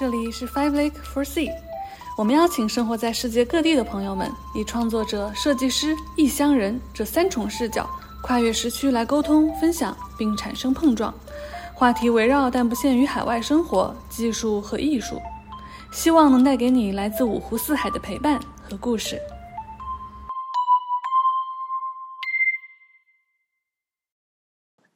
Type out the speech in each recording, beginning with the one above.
这里是 Five Lake for Sea，我们邀请生活在世界各地的朋友们，以创作者、设计师、异乡人这三重视角，跨越时区来沟通、分享，并产生碰撞。话题围绕但不限于海外生活、技术和艺术，希望能带给你来自五湖四海的陪伴和故事。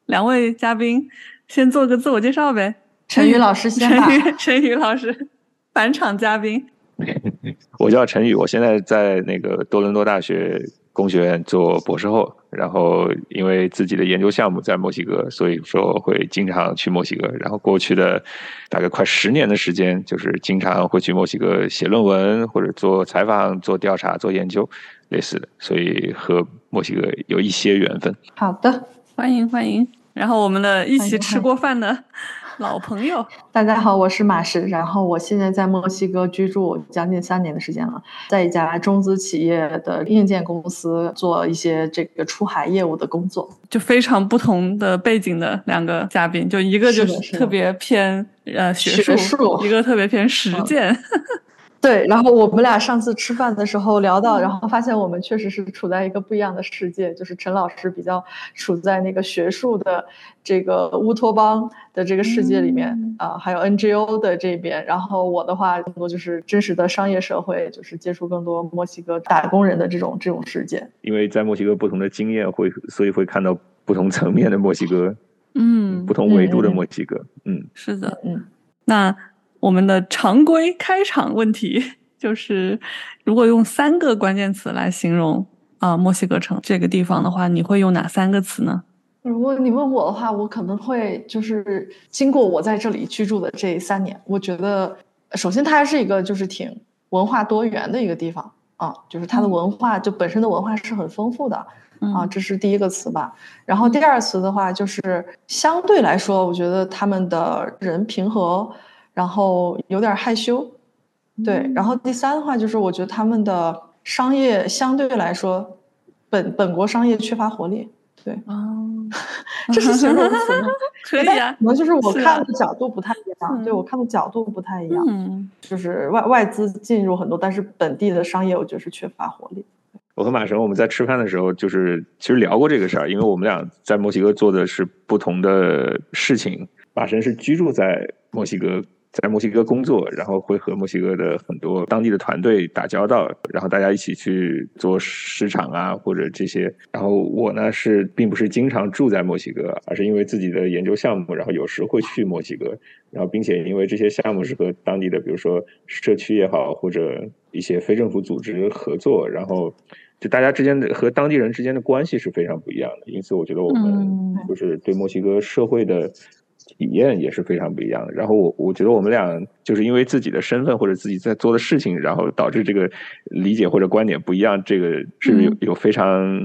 两位嘉宾，先做个自我介绍呗。陈宇老师先吧。陈宇，陈宇老师，返场嘉宾。我叫陈宇，我现在在那个多伦多大学工学院做博士后。然后因为自己的研究项目在墨西哥，所以说会经常去墨西哥。然后过去的大概快十年的时间，就是经常会去墨西哥写论文，或者做采访、做调查、做研究类似的。所以和墨西哥有一些缘分。好的，欢迎欢迎。然后我们的一起吃过饭的。老朋友，大家好，我是马石，然后我现在在墨西哥居住将近三年的时间了，在一家中资企业的硬件公司做一些这个出海业务的工作，就非常不同的背景的两个嘉宾，就一个就是特别偏呃学术，一个特别偏实践。对，然后我们俩上次吃饭的时候聊到，然后发现我们确实是处在一个不一样的世界，就是陈老师比较处在那个学术的这个乌托邦的这个世界里面啊，还有 NGO 的这边，然后我的话更多就是真实的商业社会，就是接触更多墨西哥打工人的这种这种世界。因为在墨西哥不同的经验会，所以会看到不同层面的墨西哥，嗯，不同维度的墨西哥，嗯，是的，嗯，那。我们的常规开场问题 就是：如果用三个关键词来形容啊墨西哥城这个地方的话，你会用哪三个词呢？如果你问我的话，我可能会就是经过我在这里居住的这三年，我觉得首先它还是一个就是挺文化多元的一个地方啊，就是它的文化就本身的文化是很丰富的啊，这是第一个词吧。然后第二词的话就是相对来说，我觉得他们的人平和。然后有点害羞，对。然后第三的话就是，我觉得他们的商业相对来说，本本国商业缺乏活力，对。哦，这是形容词吗？可以啊。可能就是我看的角度不太一样，对我看的角度不太一样。嗯。就是外外资进入很多，但是本地的商业我觉得是缺乏活力。我和马神我们在吃饭的时候，就是其实聊过这个事儿，因为我们俩在墨西哥做的是不同的事情。马神是居住在墨西哥。在墨西哥工作，然后会和墨西哥的很多当地的团队打交道，然后大家一起去做市场啊，或者这些。然后我呢是并不是经常住在墨西哥，而是因为自己的研究项目，然后有时会去墨西哥。然后并且因为这些项目是和当地的，比如说社区也好，或者一些非政府组织合作，然后就大家之间的和当地人之间的关系是非常不一样的。因此，我觉得我们就是对墨西哥社会的。体验也是非常不一样的。然后我我觉得我们俩就是因为自己的身份或者自己在做的事情，然后导致这个理解或者观点不一样。这个是有有非常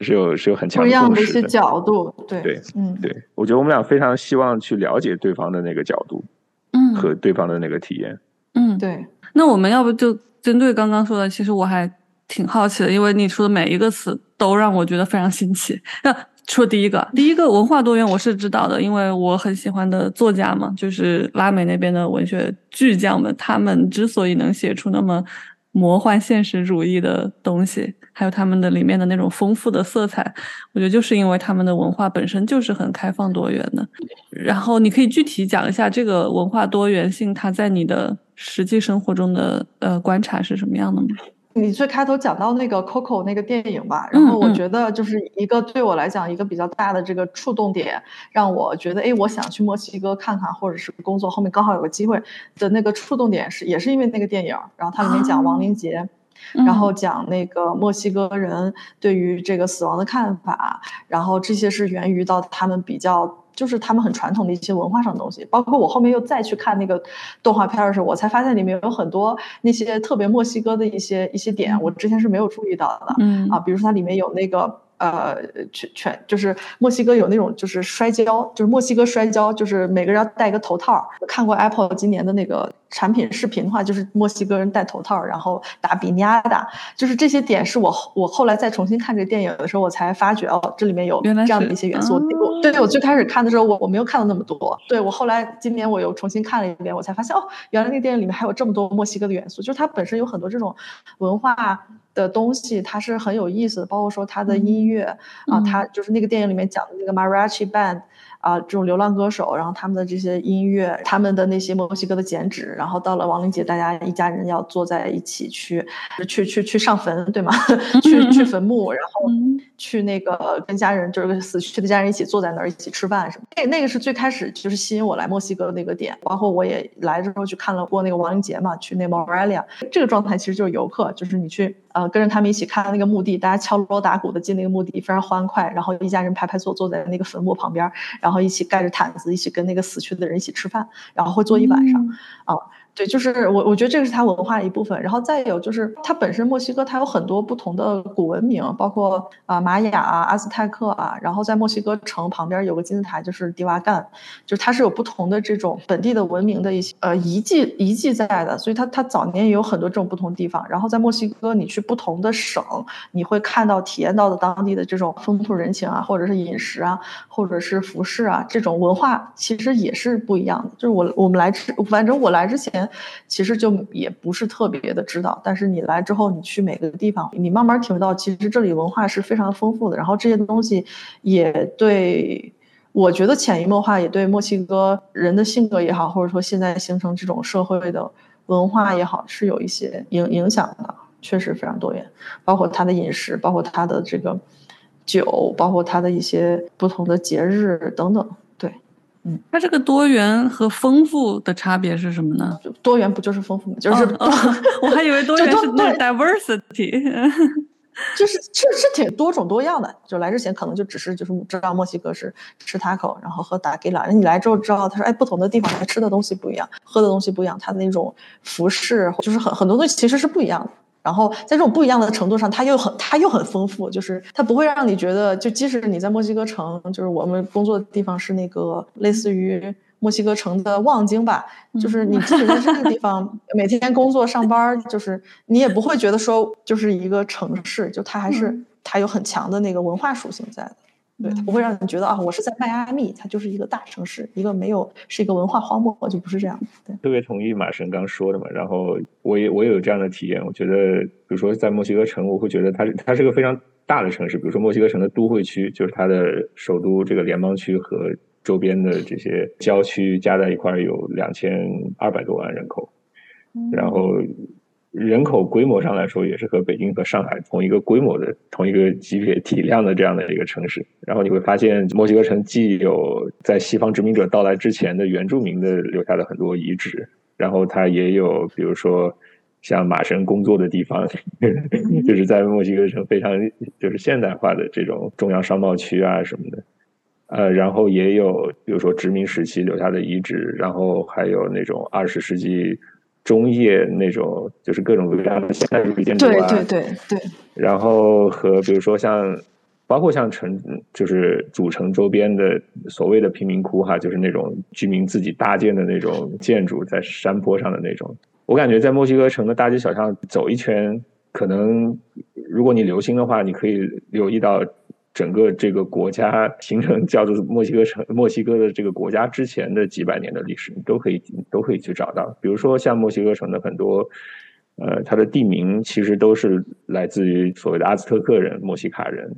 是有是有很强的不一样的一些角度。对对，嗯，对。我觉得我们俩非常希望去了解对方的那个角度，嗯，和对方的那个体验。嗯，对。那我们要不就针对刚刚说的，其实我还挺好奇的，因为你说的每一个词都让我觉得非常新奇。那说第一个，第一个文化多元我是知道的，因为我很喜欢的作家嘛，就是拉美那边的文学巨匠们，他们之所以能写出那么魔幻现实主义的东西，还有他们的里面的那种丰富的色彩，我觉得就是因为他们的文化本身就是很开放多元的。然后你可以具体讲一下这个文化多元性，它在你的实际生活中的呃观察是什么样的吗？你最开头讲到那个 Coco 那个电影吧，然后我觉得就是一个对我来讲一个比较大的这个触动点，让我觉得哎，我想去墨西哥看看，或者是工作后面刚好有个机会的那个触动点是也是因为那个电影，然后它里面讲亡灵节，然后讲那个墨西哥人对于这个死亡的看法，然后这些是源于到他们比较。就是他们很传统的一些文化上的东西，包括我后面又再去看那个动画片的时候，我才发现里面有很多那些特别墨西哥的一些一些点，我之前是没有注意到的。嗯啊，比如说它里面有那个呃全全就是墨西哥有那种就是摔跤，就是墨西哥摔跤，就是每个人要戴一个头套。看过 Apple 今年的那个产品视频的话，就是墨西哥人戴头套，然后打比尼亚达，就是这些点是我我后来再重新看这个电影的时候，我才发觉哦，这里面有这样的一些元素。我对我最开始看的时候，我我没有看到那么多。对我后来今年我又重新看了一遍，我才发现哦，原来那个电影里面还有这么多墨西哥的元素，就是它本身有很多这种文化的东西，它是很有意思的，包括说它的音乐啊，它就是那个电影里面讲的那个 Mariachi Band。啊，这种流浪歌手，然后他们的这些音乐，他们的那些墨西哥的剪纸，然后到了亡灵节，大家一家人要坐在一起去，去去去上坟，对吗？去去坟墓，然后去那个跟家人，就是死去的家人一起坐在那儿一起吃饭什么。那那个是最开始就是吸引我来墨西哥的那个点，包括我也来之后去看了过那个亡灵节嘛，去那 Morelia，这个状态其实就是游客，就是你去呃跟着他们一起看那个墓地，大家敲锣打鼓的进那个墓地，非常欢快，然后一家人排排坐坐在那个坟墓旁边，然后。然后一起盖着毯子，一起跟那个死去的人一起吃饭，然后会坐一晚上，啊。对，就是我，我觉得这个是它文化的一部分。然后再有就是，它本身墨西哥它有很多不同的古文明，包括啊玛雅啊、阿兹泰克啊。然后在墨西哥城旁边有个金字塔，就是迪瓦干，就是它是有不同的这种本地的文明的一些呃遗迹遗迹在的。所以它它早年也有很多这种不同地方。然后在墨西哥，你去不同的省，你会看到体验到的当地的这种风土人情啊，或者是饮食啊，或者是服饰啊，这种文化其实也是不一样的。就是我我们来之，反正我来之前。其实就也不是特别的知道，但是你来之后，你去每个地方，你慢慢体会到，其实这里文化是非常丰富的。然后这些东西也对，我觉得潜移默化也对墨西哥人的性格也好，或者说现在形成这种社会的文化也好，是有一些影影响的。确实非常多元，包括他的饮食，包括他的这个酒，包括他的一些不同的节日等等。嗯，它这个多元和丰富的差别是什么呢？多元不就是丰富吗？就是，我还以为多元是那 diversity，就是是是挺多种多样的。就来之前可能就只是就是知道墨西哥是吃 taco，然后喝打给拉。你来之后知道，他说哎，不同的地方他吃的东西不一样，喝的东西不一样，他的那种服饰就是很很多东西其实是不一样的。然后在这种不一样的程度上，它又很它又很丰富，就是它不会让你觉得，就即使你在墨西哥城，就是我们工作的地方是那个类似于墨西哥城的望京吧，就是你即使在这个地方每天工作上班，就是你也不会觉得说就是一个城市，就它还是它有很强的那个文化属性在的。对，它不会让你觉得啊，我是在迈阿密，它就是一个大城市，一个没有是一个文化荒漠，就不是这样的。对，特别同意马神刚说的嘛。然后我也我也有这样的体验，我觉得，比如说在墨西哥城，我会觉得它它是个非常大的城市。比如说墨西哥城的都会区，就是它的首都这个联邦区和周边的这些郊区加在一块有两千二百多万人口，然后。人口规模上来说，也是和北京和上海同一个规模的、同一个级别体量的这样的一个城市。然后你会发现，墨西哥城既有在西方殖民者到来之前的原住民的留下的很多遗址，然后它也有，比如说像马神工作的地方，就是在墨西哥城非常就是现代化的这种中央商贸区啊什么的。呃，然后也有比如说殖民时期留下的遗址，然后还有那种二十世纪。中叶那种就是各种各样的现代主义建筑啊，对对对对。然后和比如说像，包括像城，就是主城周边的所谓的贫民窟哈，就是那种居民自己搭建的那种建筑，在山坡上的那种。我感觉在墨西哥城的大街小巷走一圈，可能如果你留心的话，你可以留意到。整个这个国家形成叫做墨西哥城，墨西哥的这个国家之前的几百年的历史，你都可以都可以去找到。比如说像墨西哥城的很多，呃，它的地名其实都是来自于所谓的阿兹特克人、墨西卡人，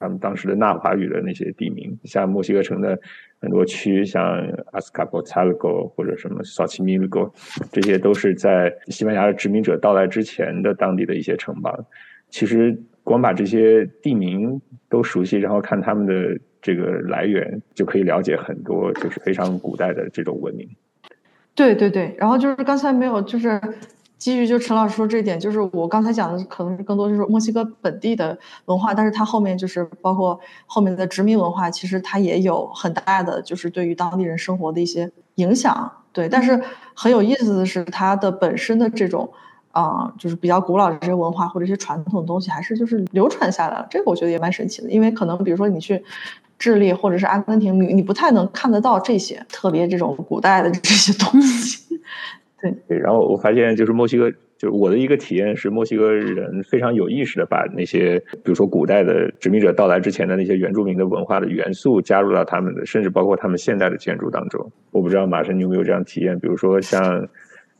他们当时的纳华语的那些地名。像墨西哥城的很多区，像阿斯卡波查勒戈或者什么萨奇米勒戈，这些都是在西班牙的殖民者到来之前的当地的一些城邦。其实。光把这些地名都熟悉，然后看他们的这个来源，就可以了解很多，就是非常古代的这种文明。对对对，然后就是刚才没有，就是基于就陈老师说这一点，就是我刚才讲的可能是更多就是墨西哥本地的文化，但是它后面就是包括后面的殖民文化，其实它也有很大的就是对于当地人生活的一些影响。对，但是很有意思的是，它的本身的这种。啊，就是比较古老的这些文化或者一些传统的东西，还是就是流传下来了。这个我觉得也蛮神奇的，因为可能比如说你去智利或者是阿根廷，你你不太能看得到这些特别这种古代的这些东西。对对，然后我发现就是墨西哥，就是我的一个体验是，墨西哥人非常有意识的把那些，比如说古代的殖民者到来之前的那些原住民的文化的元素加入到他们的，甚至包括他们现代的建筑当中。我不知道马生你有没有这样体验？比如说像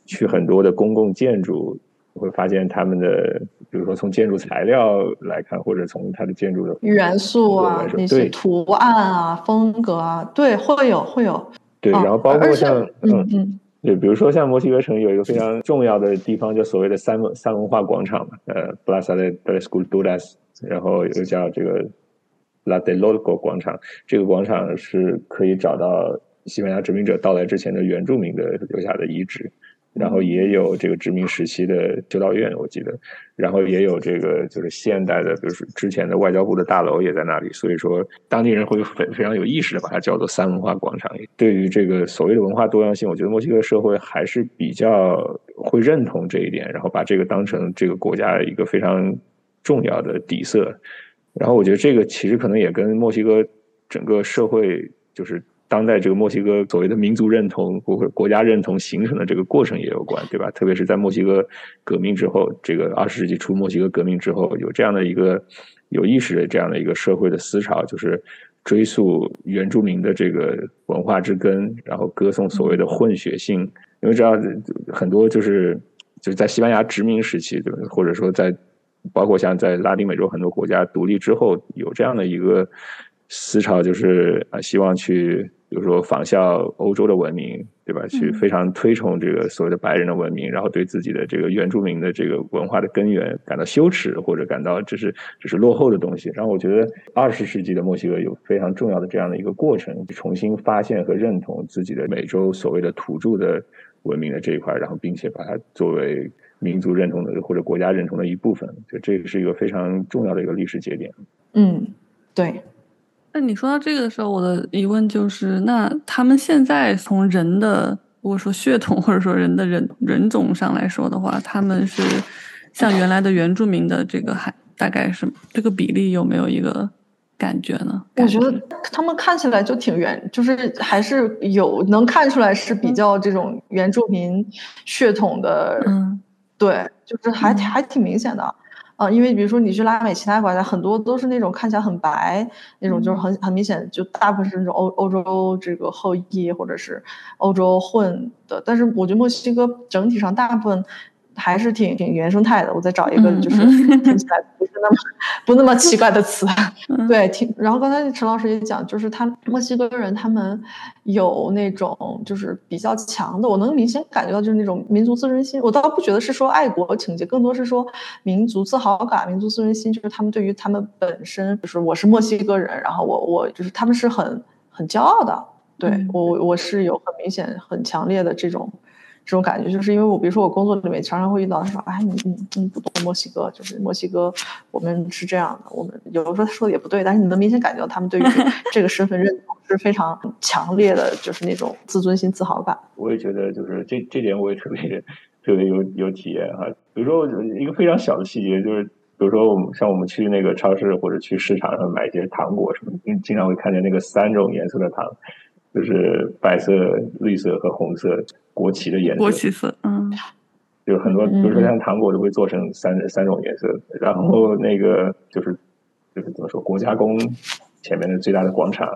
去很多的公共建筑，会发现他们的，比如说从建筑材料来看，或者从它的建筑的元素啊，那些图案啊、风格啊，对，会有会有。对，然后包括像嗯嗯。对，比如说像墨西哥城有一个非常重要的地方，就所谓的三文三文化广场嘛，呃，Plaza de las Culturas，然后又叫这个 La de Logo 广场。这个广场是可以找到西班牙殖民者到来之前的原住民的留下的遗址。然后也有这个殖民时期的修道院，我记得，然后也有这个就是现代的，比如说之前的外交部的大楼也在那里。所以说，当地人会非非常有意识的把它叫做三文化广场。对于这个所谓的文化多样性，我觉得墨西哥社会还是比较会认同这一点，然后把这个当成这个国家一个非常重要的底色。然后我觉得这个其实可能也跟墨西哥整个社会就是。当代这个墨西哥所谓的民族认同或者国家认同形成的这个过程也有关，对吧？特别是在墨西哥革命之后，这个二十世纪初墨西哥革命之后，有这样的一个有意识的这样的一个社会的思潮，就是追溯原住民的这个文化之根，然后歌颂所谓的混血性。因为知道很多就是就是在西班牙殖民时期，对吧？或者说在包括像在拉丁美洲很多国家独立之后，有这样的一个思潮，就是啊，希望去。比如说仿效欧洲的文明，对吧？去非常推崇这个所谓的白人的文明，然后对自己的这个原住民的这个文化的根源感到羞耻，或者感到这是这是落后的东西。然后我觉得二十世纪的墨西哥有非常重要的这样的一个过程，重新发现和认同自己的美洲所谓的土著的文明的这一块，然后并且把它作为民族认同的或者国家认同的一部分。就这个是一个非常重要的一个历史节点。嗯，对。那你说到这个的时候，我的疑问就是：那他们现在从人的，如果说血统 或者说人的人人种上来说的话，他们是像原来的原住民的这个还大概是这个比例有没有一个感觉呢？我觉得他们看起来就挺原，就是还是有能看出来是比较这种原住民血统的，嗯，对，就是还还挺明显的。啊，因为比如说你去拉美其他国家，很多都是那种看起来很白，那种就是很很明显，就大部分是那种欧欧洲这个后裔或者是欧洲混的。但是我觉得墨西哥整体上大部分。还是挺挺原生态的。我再找一个，就是听起来不是那么不那么奇怪的词。对，挺。然后刚才陈老师也讲，就是他墨西哥人他们有那种就是比较强的，我能明显感觉到就是那种民族自尊心。我倒不觉得是说爱国情结，更多是说民族自豪感、民族自尊心。就是他们对于他们本身，就是我是墨西哥人，然后我我就是他们是很很骄傲的。对我我是有很明显、很强烈的这种。这种感觉就是因为我，比如说我工作里面常常会遇到，他说：“哎，你你你不懂墨西哥，就是墨西哥，我们是这样的。我们有的时候他说的也不对，但是你能明显感觉到他们对于 这个身份认同是非常强烈的，就是那种自尊心、自豪感。”我也觉得，就是这这点我也特别特别有有体验哈。比如说一个非常小的细节，就是比如说我们像我们去那个超市或者去市场上买一些糖果什么，经常会看见那个三种颜色的糖。就是白色、绿色和红色国旗的颜色。国旗色，嗯，有很多，比如说像糖果都会做成三三种颜色。然后那个就是就是怎么说，国家宫前面的最大的广场，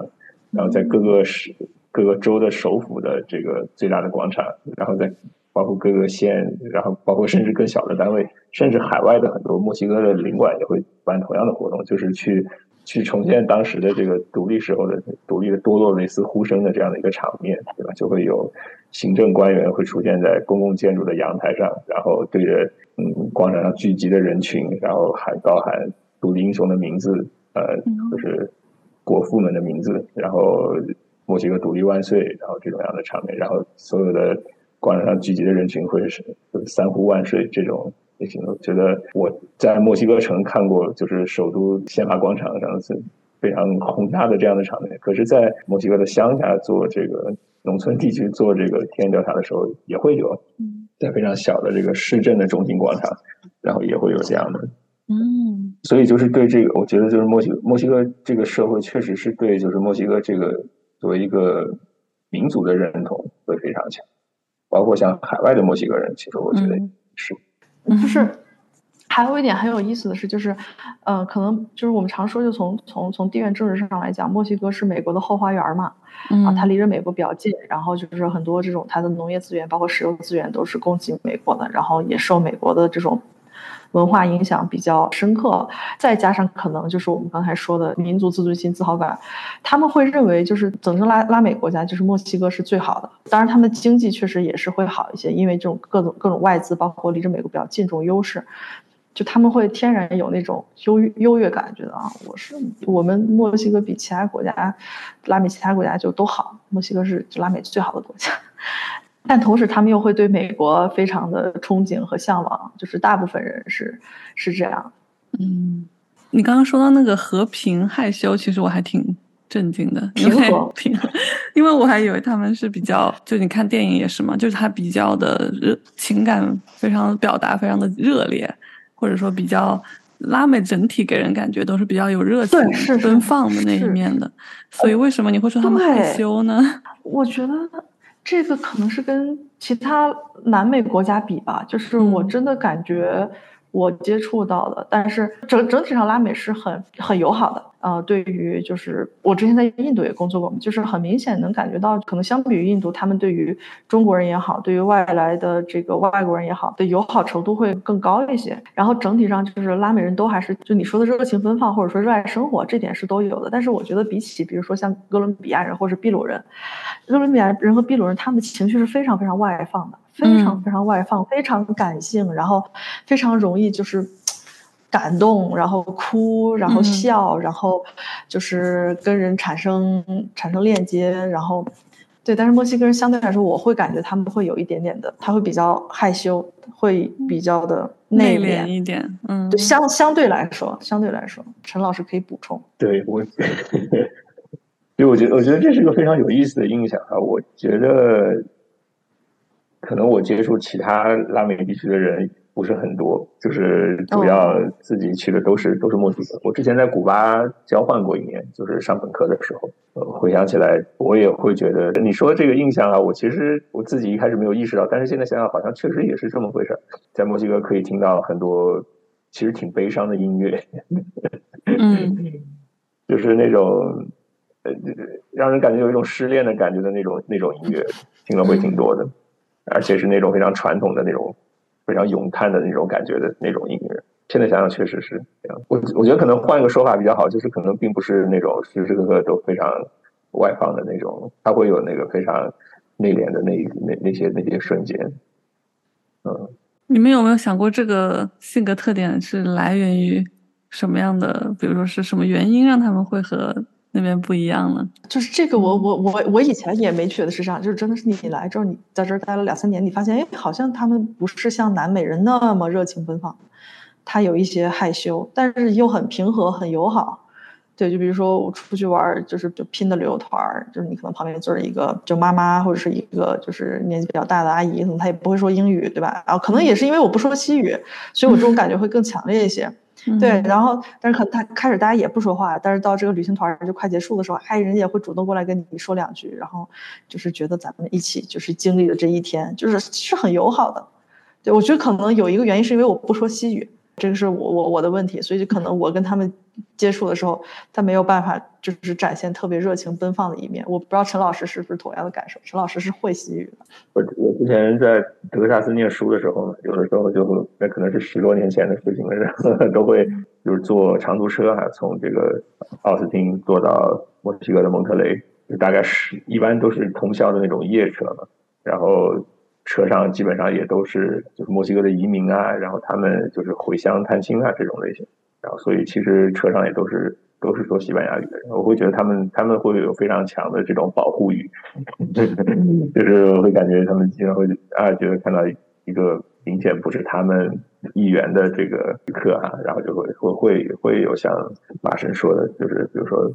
然后在各个市、各个州的首府的这个最大的广场，然后在包括各个县，然后包括甚至更小的单位，甚至海外的很多墨西哥的领馆也会办同样的活动，就是去。去重现当时的这个独立时候的独立的多洛雷斯呼声的这样的一个场面，对吧？就会有行政官员会出现在公共建筑的阳台上，然后对着嗯广场上聚集的人群，然后喊高喊独立英雄的名字，呃，就是国父们的名字，然后墨西哥独立万岁，然后这种样的场面，然后所有的广场上聚集的人群会是三呼万岁这种。我觉得我在墨西哥城看过，就是首都宪法广场上是非常宏大的这样的场面。可是，在墨西哥的乡下做这个农村地区做这个田野调查的时候，也会有在非常小的这个市镇的中心广场，然后也会有这样的。嗯，所以就是对这个，我觉得就是墨西墨西哥这个社会确实是对就是墨西哥这个作为一个民族的认同会非常强。包括像海外的墨西哥人，其实我觉得是，就是。还有一点很有意思的是，就是，呃，可能就是我们常说，就从从从地缘政治上来讲，墨西哥是美国的后花园嘛，啊，它离着美国比较近，然后就是很多这种它的农业资源，包括石油资源都是供给美国的，然后也受美国的这种文化影响比较深刻，再加上可能就是我们刚才说的民族自尊心、自豪感，他们会认为就是整个拉拉美国家就是墨西哥是最好的，当然他们的经济确实也是会好一些，因为这种各种各种外资，包括离着美国比较近这种优势。就他们会天然有那种优优越感，觉得啊，我是我们墨西哥比其他国家，拉美其他国家就都好，墨西哥是拉美最好的国家。但同时，他们又会对美国非常的憧憬和向往，就是大部分人是是这样。嗯，你刚刚说到那个和平害羞，其实我还挺震惊的，因为 因为我还以为他们是比较，就你看电影也是嘛，就是他比较的热情感非常表达非常的热烈。或者说比较拉美整体给人感觉都是比较有热情、奔放的那一面的，所以为什么你会说他们害羞呢？我觉得这个可能是跟其他南美国家比吧，就是我真的感觉。我接触到的，但是整整体上拉美是很很友好的。呃，对于就是我之前在印度也工作过，就是很明显能感觉到，可能相比于印度，他们对于中国人也好，对于外来的这个外国人也好的友好程度会更高一些。然后整体上就是拉美人都还是就你说的热情奔放，或者说热爱生活，这点是都有的。但是我觉得比起比如说像哥伦比亚人或者秘鲁人，哥伦比亚人和秘鲁人他们的情绪是非常非常外放的。非常非常外放，非常感性，然后非常容易就是感动，然后哭，然后笑，然后就是跟人产生产生链接，然后对。但是墨西哥人相对来说，我会感觉他们会有一点点的，他会比较害羞，会比较的内敛一点。嗯，对，相相对来说，相对来说，陈老师可以补充。对我，所以我觉 得，我觉得这是个非常有意思的印象啊。我觉得。可能我接触其他拉美地区的人不是很多，就是主要自己去的都是都是墨西哥。我之前在古巴交换过一年，就是上本科的时候。呃，回想起来，我也会觉得你说这个印象啊，我其实我自己一开始没有意识到，但是现在想想，好像确实也是这么回事。在墨西哥可以听到很多其实挺悲伤的音乐，嗯，就是那种呃，让人感觉有一种失恋的感觉的那种那种音乐，听了会挺多的。而且是那种非常传统的那种，非常咏叹的那种感觉的那种音乐。现在想想，确实是这样。我我觉得可能换一个说法比较好，就是可能并不是那种时时刻刻都非常外放的那种，他会有那个非常内敛的那那那些那些瞬间。嗯，你们有没有想过，这个性格特点是来源于什么样的？比如说是什么原因让他们会和？那边不一样了，就是这个，我我我我以前也没觉得是这样，就是真的是你来之后，你在这儿待了两三年，你发现，哎，好像他们不是像南美人那么热情奔放，他有一些害羞，但是又很平和、很友好。对，就比如说我出去玩，就是就拼的旅游团儿，就是你可能旁边坐着一个就妈妈或者是一个就是年纪比较大的阿姨，可能她也不会说英语，对吧？然后可能也是因为我不说西语，所以我这种感觉会更强烈一些。对，然后但是可能他开始大家也不说话，但是到这个旅行团就快结束的时候，哎，人家也会主动过来跟你说两句，然后就是觉得咱们一起就是经历了这一天，就是是很友好的。对，我觉得可能有一个原因是因为我不说西语。这个是我我我的问题，所以就可能我跟他们接触的时候，他没有办法就是展现特别热情奔放的一面。我不知道陈老师是不是同样的感受？陈老师是会西语的。我我之前在德克萨斯念书的时候，有的时候就那可能是十多年前的事情了，然后都会就是坐长途车啊，从这个奥斯汀坐到墨西哥的蒙特雷，就大概是一般都是通宵的那种夜车嘛，然后。车上基本上也都是就是墨西哥的移民啊，然后他们就是回乡探亲啊这种类型，然后所以其实车上也都是都是说西班牙语的人，我会觉得他们他们会有非常强的这种保护欲，就是会感觉他们经常会啊觉得看到一个明显不是他们议员的这个旅客啊，然后就会会会会有像马神说的，就是比如说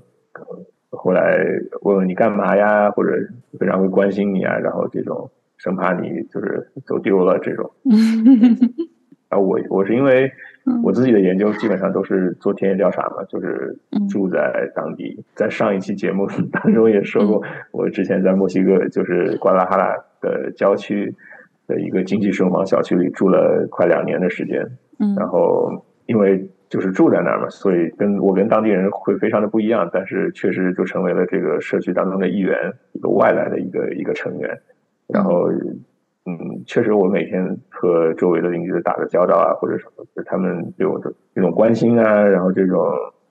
后来问问你干嘛呀，或者非常会关心你啊，然后这种。生怕你就是走丢了这种，啊，我我是因为我自己的研究基本上都是做田野调查嘛，就是住在当地。在上一期节目 当中也说过，我之前在墨西哥就是瓜拉哈拉的郊区的一个经济生房小区里住了快两年的时间。嗯，然后因为就是住在那儿嘛，所以跟我跟当地人会非常的不一样，但是确实就成为了这个社区当中的一员，一个外来的一个一个成员。然后，嗯，确实我每天和周围的邻居打个交道啊，或者什么，就他们对我的这种关心啊，然后这种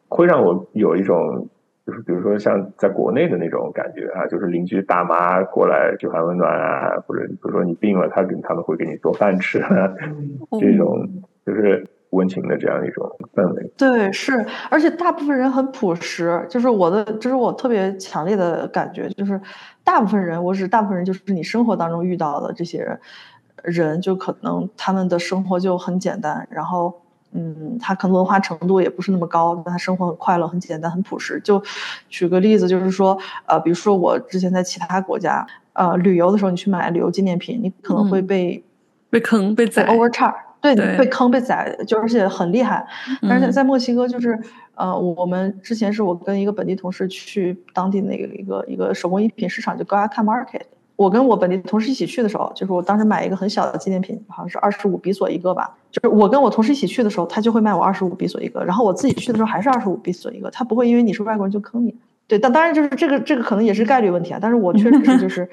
会让我有一种。就是比如说像在国内的那种感觉啊，就是邻居大妈过来嘘寒问暖啊，或者比如说你病了，他给他们会给你做饭吃，这种就是温情的这样一种氛围。对，是，而且大部分人很朴实，就是我的，就是我特别强烈的感觉，就是大部分人，我指大部分人，就是你生活当中遇到的这些人，就可能他们的生活就很简单，然后。嗯，他可能文化程度也不是那么高，但他生活很快乐、很简单、很朴实。就举个例子，就是说，呃，比如说我之前在其他国家，呃，旅游的时候，你去买旅游纪念品，你可能会被被坑、被宰、overcharge，对，被坑、被宰，就而且很厉害。但是在墨西哥，就是呃，我们之前是我跟一个本地同事去当地那个一个一个手工艺品市场，就 g a k a Market。我跟我本地同事一起去的时候，就是我当时买一个很小的纪念品，好像是二十五比索一个吧。就是我跟我同事一起去的时候，他就会卖我二十五比索一个，然后我自己去的时候还是二十五比索一个，他不会因为你是外国人就坑你。对，但当然就是这个这个可能也是概率问题啊。但是我确实是就是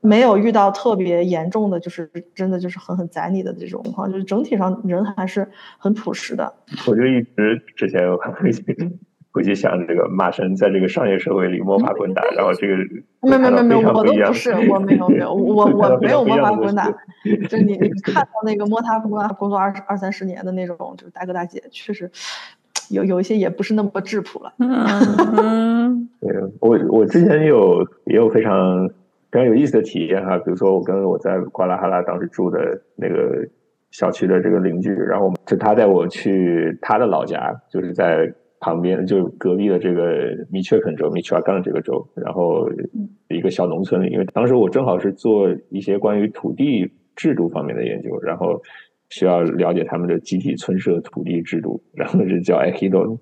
没有遇到特别严重的，就是真的就是狠狠宰你的这种情况，就是整体上人还是很朴实的。我就一直之前会回去想这个马神在这个商业社会里摸爬滚打，然后这个 没有没有没有，我都不是，我没有没有，我我没有摸爬滚打，就你你看到那个摸爬滚打工作二二三十年的那种，就是大哥大姐，确实有有一些也不是那么质朴了。嗯，对我我之前有也有非常非常有意思的体验哈，比如说我跟我在瓜拉哈拉当时住的那个小区的这个邻居，然后就他带我去他的老家，就是在。旁边就隔壁的这个米切肯州，米切瓦冈这个州，然后一个小农村里，因为当时我正好是做一些关于土地制度方面的研究，然后需要了解他们的集体村社土地制度，然后是叫 Ejido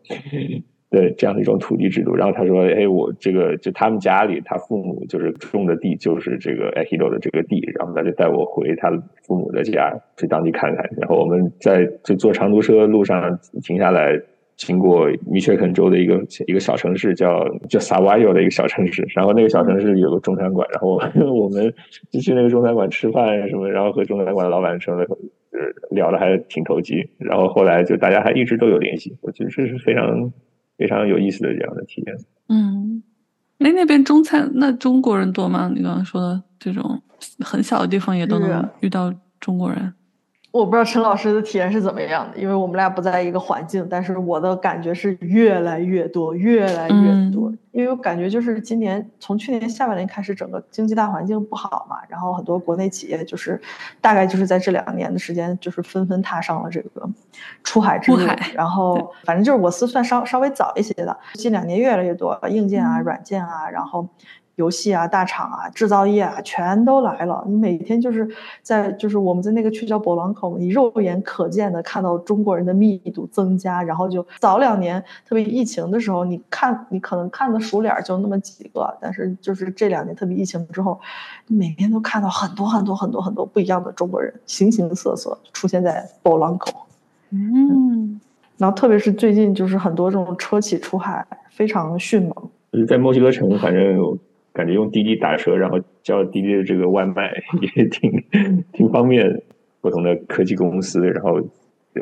的这样的一种土地制度。然后他说：“哎，我这个就他们家里，他父母就是种的地就是这个 Ejido 的这个地，然后他就带我回他父母的家去当地看看。然后我们在就坐长途车路上停下来。”经过密切肯州的一个一个小城市，叫叫萨瓦尤的一个小城市，然后那个小城市有个中餐馆，然后我们就去那个中餐馆吃饭什么，然后和中餐馆的老板说的，呃，聊的还挺投机，然后后来就大家还一直都有联系，我觉得这是非常非常有意思的这样的体验。嗯，那那边中餐那中国人多吗？你刚刚说的这种很小的地方也都能遇到中国人。我不知道陈老师的体验是怎么样的，因为我们俩不在一个环境，但是我的感觉是越来越多，越来越多。感觉就是今年从去年下半年开始，整个经济大环境不好嘛，然后很多国内企业就是大概就是在这两年的时间，就是纷纷踏上了这个出海之路。然后反正就是我司算稍稍微早一些的，近两年越来越多硬件啊、软件啊，然后。游戏啊，大厂啊，制造业啊，全都来了。你每天就是在，就是我们在那个区叫博朗口，你肉眼可见的看到中国人的密度增加。然后就早两年，特别疫情的时候，你看你可能看的熟脸就那么几个，但是就是这两年特别疫情之后，每天都看到很多很多很多很多不一样的中国人，形形色色出现在博朗口。嗯，然后特别是最近就是很多这种车企出海非常迅猛。在墨西哥城，反正。感觉用滴滴打车，然后叫滴滴的这个外卖 也挺 挺方便。不同的科技公司，然后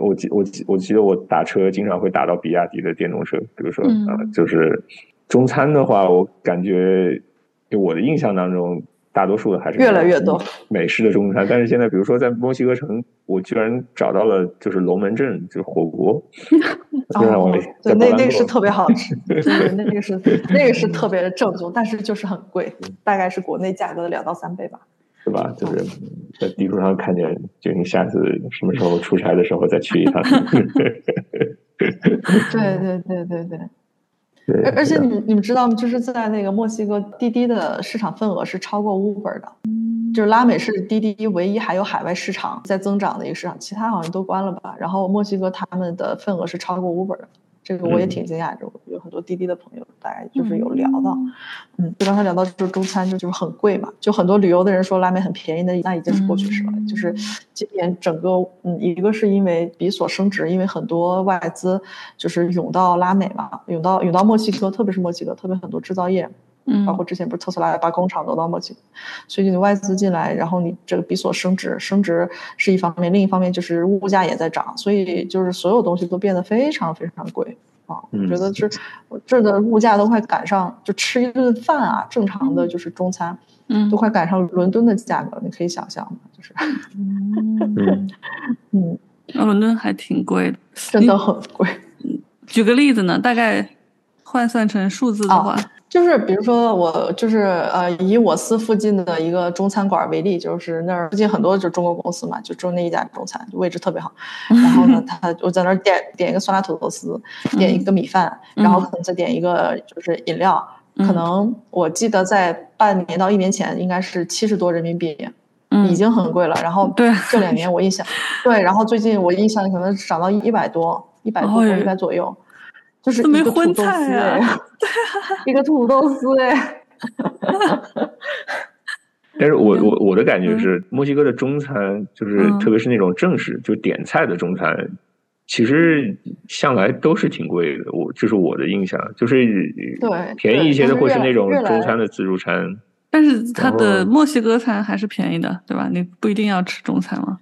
我记我记我记得我打车经常会打到比亚迪的电动车，比如说啊，就是中餐的话，我感觉就我的印象当中。大多数的还是越来越多。美式的中餐，但是现在比如说在墨西哥城，我居然找到了就是龙门阵，就是火锅，哦，对，那 那个是特别好吃，对，那个是那个是特别的正宗，但是就是很贵，大概是国内价格的两到三倍吧，是吧？就是在地图上看见，就你下次什么时候出差的时候再去一趟，对对对对对。而而且你你们知道吗？就是在那个墨西哥，滴滴的市场份额是超过 Uber 的，就是拉美是滴滴唯一还有海外市场在增长的一个市场，其他好像都关了吧。然后墨西哥他们的份额是超过 Uber 的，这个我也挺惊讶，就有很多滴滴的朋友，大概就是有聊到，嗯，就刚才聊到就是中餐就就是很贵嘛，就很多旅游的人说拉美很便宜的，那已经是过去式了。就是今年整个，嗯，一个是因为比索升值，因为很多外资就是涌到拉美嘛，涌到涌到墨西哥，特别是墨西哥，特别很多制造业。嗯，包括之前不是特斯拉把工厂挪到墨西哥，所以你外资进来，然后你这个比索升值，升值是一方面，另一方面就是物价也在涨，所以就是所有东西都变得非常非常贵啊。我觉得是，这的物价都快赶上，就吃一顿饭啊，正常的就是中餐，嗯，都快赶上伦敦的价格，你可以想象吗？就是，嗯 嗯，那伦敦还挺贵的，真的很贵。举个例子呢，大概换算成数字的话。就是比如说我就是呃以我司附近的一个中餐馆为例，就是那儿附近很多就是中国公司嘛，就就那一家中餐，位置特别好。然后呢，他我在那儿点点一个酸辣土豆丝，点一个米饭，然后可能再点一个就是饮料。可能我记得在半年到一年前应该是七十多人民币，已经很贵了。然后对这两年我印象对，然后最近我印象可能涨到一百多，一百多一百左右。就是一个土豆丝哎，一个土豆丝哎。但是我我我的感觉是，墨西哥的中餐就是，特别是那种正式就点菜的中餐，其实向来都是挺贵的。我这是我的印象，就是对便宜一些的会是那种中餐的自助餐。但是它的墨西哥餐还是便宜的，对吧？你不一定要吃中餐吗？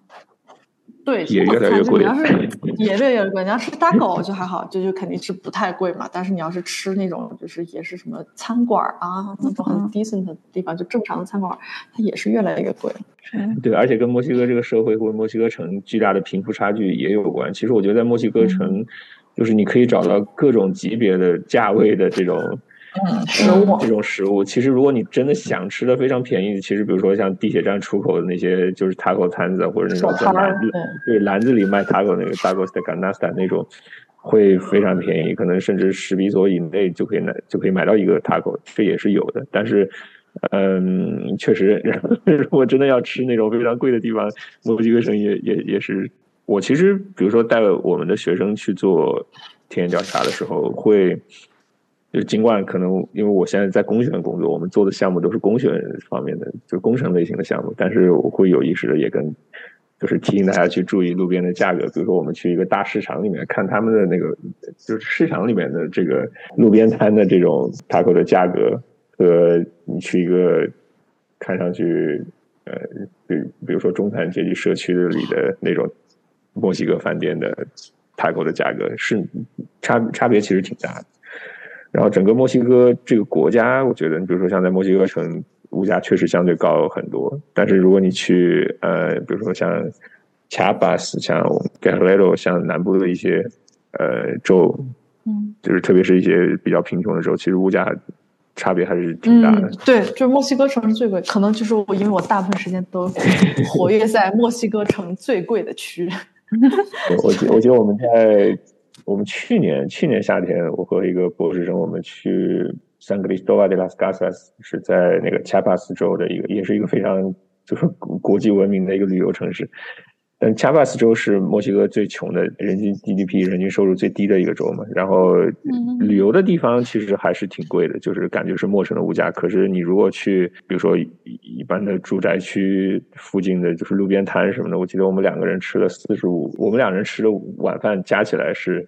对，也越来越贵。你要是也越来越贵，你要吃大狗就还好，就就肯定是不太贵嘛。但是你要是吃那种，就是也是什么餐馆啊，那种很 decent 的地方，就正常的餐馆，它也是越来越贵。对，而且跟墨西哥这个社会或者墨西哥城巨大的贫富差距也有关。其实我觉得在墨西哥城，就是你可以找到各种级别的价位的这种。嗯，食物这种食物，其实如果你真的想吃的非常便宜，其实比如说像地铁站出口的那些就是 taco 摊子，或者那种在篮子对篮子里卖 taco 那个 taco de canasta 那种，会非常便宜，可能甚至十比索以内就可以买就可以买到一个 taco，这也是有的。但是，嗯，确实，如果真的要吃那种非常贵的地方，墨西哥城也也也是。我其实比如说带我们的学生去做田野调查的时候，会。就尽管可能因为我现在在工学院工作，我们做的项目都是工学院方面的，就工程类型的项目，但是我会有意识的也跟，就是提醒大家去注意路边的价格。比如说我们去一个大市场里面看他们的那个，就是市场里面的这个路边摊的这种 taco 的价格，和你去一个看上去呃，比比如说中产阶级社区里的那种墨西哥饭店的 taco 的价格，是差差别其实挺大的。然后整个墨西哥这个国家，我觉得，你比如说像在墨西哥城，物价确实相对高很多。但是如果你去呃，比如说像卡巴斯、像 Guerrero、像南部的一些呃州，嗯，就是特别是一些比较贫穷的州，其实物价差别还是挺大的。对，就是墨西哥城是最贵，可能就是我因为我大部分时间都活跃在墨西哥城最贵的区。我觉我觉得我们在。我们去年去年夏天，我和一个博士生，我们去 San Cristóbal de las Casas，是在那个恰帕斯州的一个，也是一个非常就是国际闻名的一个旅游城市。但恰巴斯州是墨西哥最穷的，人均 GDP 人均收入最低的一个州嘛。然后旅游的地方其实还是挺贵的，就是感觉是陌生的物价。可是你如果去，比如说一般的住宅区附近的就是路边摊什么的，我记得我们两个人吃了四十五，我们两人吃的晚饭加起来是。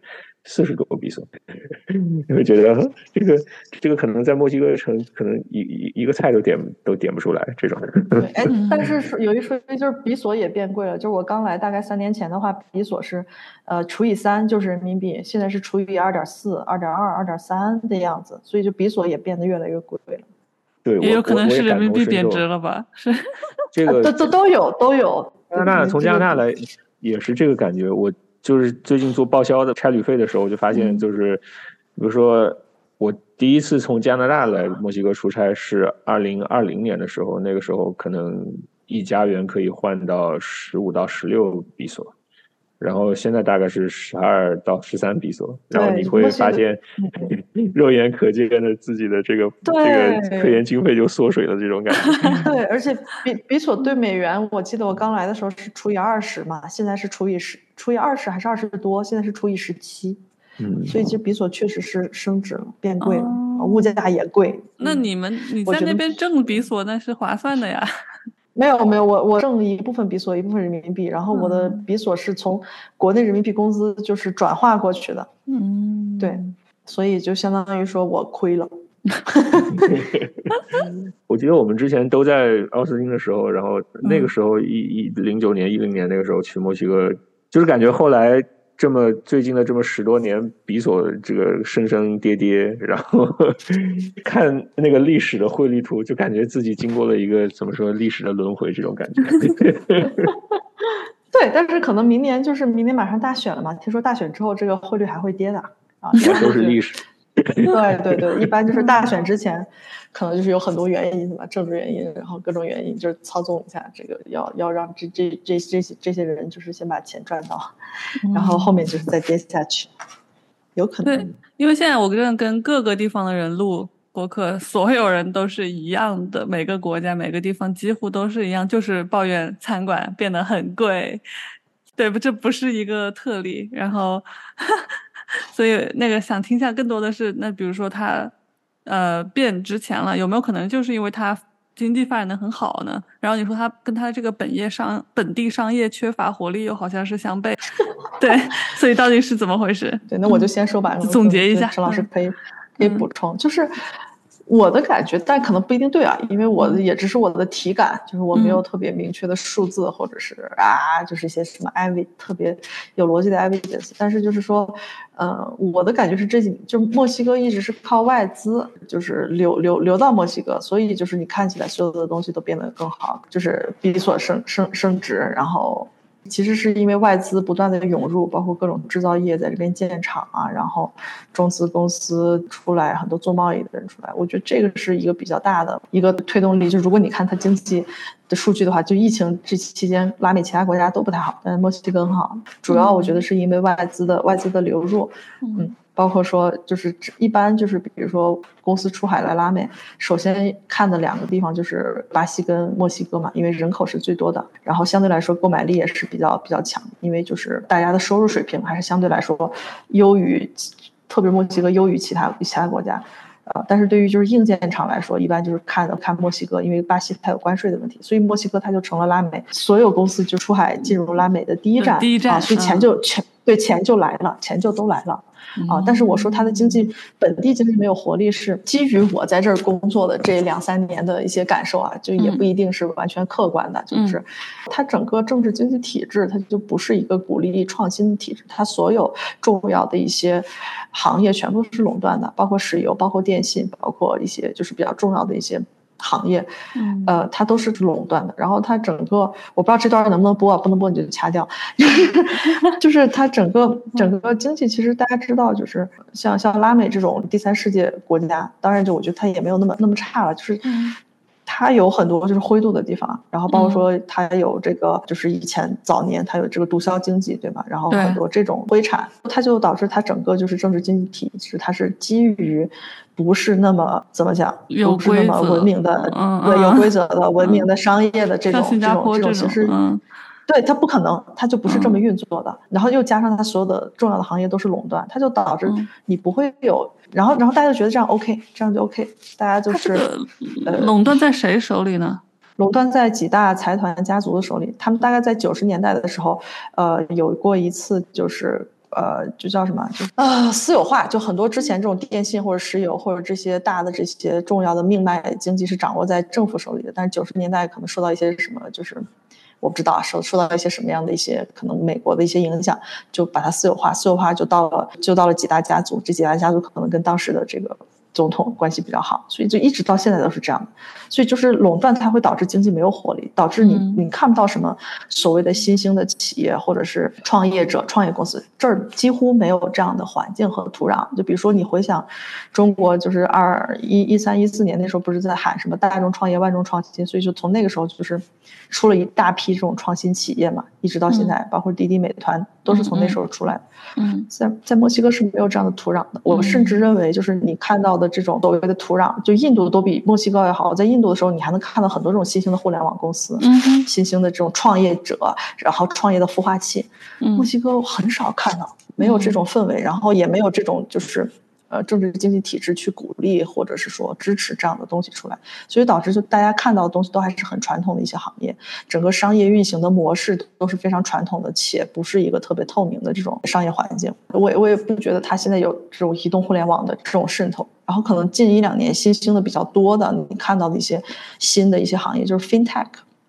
四十多个比索，你会觉得 这个这个可能在墨西哥城可能一一一个菜都点都点不出来这种。哎，但是有一说一，就是比索也变贵了。就是我刚来大概三年前的话，比索是呃除以三就是人民币，现在是除以二点四、二点二、二点三的样子，所以就比索也变得越来越贵了。对，也有可能是人民币贬值了吧？是这个都都都有都有。加拿大从加拿大来也是这个感觉，我。就是最近做报销的差旅费的时候，我就发现就是，比如说我第一次从加拿大来墨西哥出差是二零二零年的时候，那个时候可能一加元可以换到十五到十六比索。然后现在大概是十二到十三比索，然后你会发现 肉眼可见的自己的这个这个科研经费就缩水了，这种感觉。对，而且比比索对美元，我记得我刚来的时候是除以二十嘛，现在是除以十，除以二十还是二十多？现在是除以十七，嗯，所以其实比索确实是升值了，变贵了，哦物价也贵。嗯那你们你在那边挣比索那是划算的呀。没有没有，我我挣一部分比索，一部分人民币，然后我的嗯比索是从国内人民币工资就是转化过去的，嗯，对，所以就相当于说我亏了。我记得我们之前都在奥斯汀的时候，然后那个嗯时候一一零九年、一零年那个时候去墨西哥，就是感觉后来这么最近的这么十多年，比索这个升升跌跌，然后 看那个历史的汇率图，就感觉自己经过了一个怎么说历史的轮回这种感觉。对，但是可能明年就是明年马上大选了嘛，听说大选之后这个汇率还会跌的啊，一般就是历史。对对对，一般就是大选之前，可能就是有很多原因吧，政治原因，然后各种原因，就是操纵一下这个，要要让这这这这些这些人就是先把钱赚到，然后后面就是再跌下去，有可能对。因为现在我跟跟各个地方的人录播客，所有人都是一样的，每个国家每个地方几乎都是一样，就是抱怨餐馆变得很贵。对不？这不是一个特例。然后，所以那个想听下更多的是，那比如说它呃变值钱了，有没有可能就是因为它经济发展的很好呢？然后你说它跟它这个本业商本地商业缺乏活力，又好像是相悖。对，所以到底是怎么回事？对，那我就先说吧，嗯总结一下陈老师嗯可以可以补充，就是我的感觉，但可能不一定对啊，因为我的也只是我的体感，就是我没有嗯特别明确的数字，或者是啊，就是一些什么 evi 特别有逻辑的 evidence，但是就是说，呃，我的感觉是这几就墨西哥一直是靠外资，就是流流流到墨西哥，所以就是你看起来所有的东西都变得更好，就是比索升升升值，然后。其实是因为外资不断的涌入，包括各种制造业在这边建厂啊，然后中资公司出来，很多做贸易的人出来，我觉得这个是一个比较大的一个推动力。就如果你看它经济的数据的话，就疫情这期间，拉美其他国家都不太好，但是墨西哥很好。主要我觉得是因为外资的外资的流入，嗯。包括说，就是一般就是比如说公司出海来拉美，首先看的两个地方就是巴西跟墨西哥嘛，因为人口是最多的，然后相对来说购买力也是比较比较强，因为就是大家的收入水平还是相对来说优于，特别墨西哥优于其他其他国家。呃，但是对于就是硬件厂来说，一般就是看看墨西哥，因为巴西它有关税的问题，所以墨西哥它就成了拉美所有公司就出海进入拉美的第一站，第一站啊，所以钱就钱对钱就来了，钱就都来了。啊，但是我说它的经济本地经济没有活力，是基于我在这儿工作的这两三年的一些感受啊，就也不一定是完全客观的，就是它整个政治经济体制，它就不是一个鼓励创新的体制，它所有重要的一些行业全部是垄断的，包括石油，包括电信，包括一些就是比较重要的一些。行业，嗯呃，它都是垄断的。然后它整个，我不知道这段能不能播啊，不能播你就掐掉。就 是就是它整个整个经济，其实大家知道，就是像像拉美这种第三世界国家，当然就我觉得它也没有那么那么差了，就是嗯它有很多就是灰度的地方，然后包括说它有这个，就是以前早年它有这个毒枭经济，对吧？然后很多这种灰产，它就导致它整个就是政治经济体制，它是基于不是那么怎么讲，有不是那么文明的，嗯对，有嗯。规则的、文明的商业的这种这种这这种形式，嗯对，它不可能，它就不是这么嗯运作的。然后又加上它所有的重要的行业都是垄断，它就导致嗯你不会有，然后然后大家就觉得这样 OK，这样就 OK，大家就是呃垄断在谁手里呢？垄断在几大财团家族的手里。他们大概在九十年代的时候，呃，有过一次就是。呃，就叫什么？就啊，私有化，就很多之前这种电信或者石油或者这些大的这些重要的命脉经济是掌握在政府手里的。但是九十年代可能受到一些什么，就是我不知道受受到一些什么样的一些可能美国的一些影响，就把它私有化，私有化就到了就到了几大家族，这几大家族可能跟当时的这个总统关系比较好，所以就一直到现在都是这样的。所以就是垄断，它会导致经济没有活力，导致你嗯你看不到什么所谓的新兴的企业或者是创业者、创业公司，这儿几乎没有这样的环境和土壤。就比如说你回想中国，就是二一一三一四年那时候不是在喊什么大众创业、万众创新，所以就从那个时候就是出了一大批这种创新企业嘛，一直到现在，包括滴滴、美团都是从那时候出来的。嗯在在墨西哥是没有这样的土壤的。我甚至认为，就是你看到的这种所谓的土壤，就印度都比墨西哥要好。在印度的时候，你还能看到很多这种新兴的互联网公司，嗯新兴的这种创业者，然后创业的孵化器。嗯墨西哥很少看到，没有这种氛围，然后也没有这种就是呃政治经济体制去鼓励或者是说支持这样的东西出来，所以导致就大家看到的东西都还是很传统的一些行业，整个商业运行的模式都是非常传统的，且不是一个特别透明的这种商业环境。我我也不觉得它现在有这种移动互联网的这种渗透，然后可能近一两年新兴的比较多的，你看到的一些新的一些行业就是 FinTech。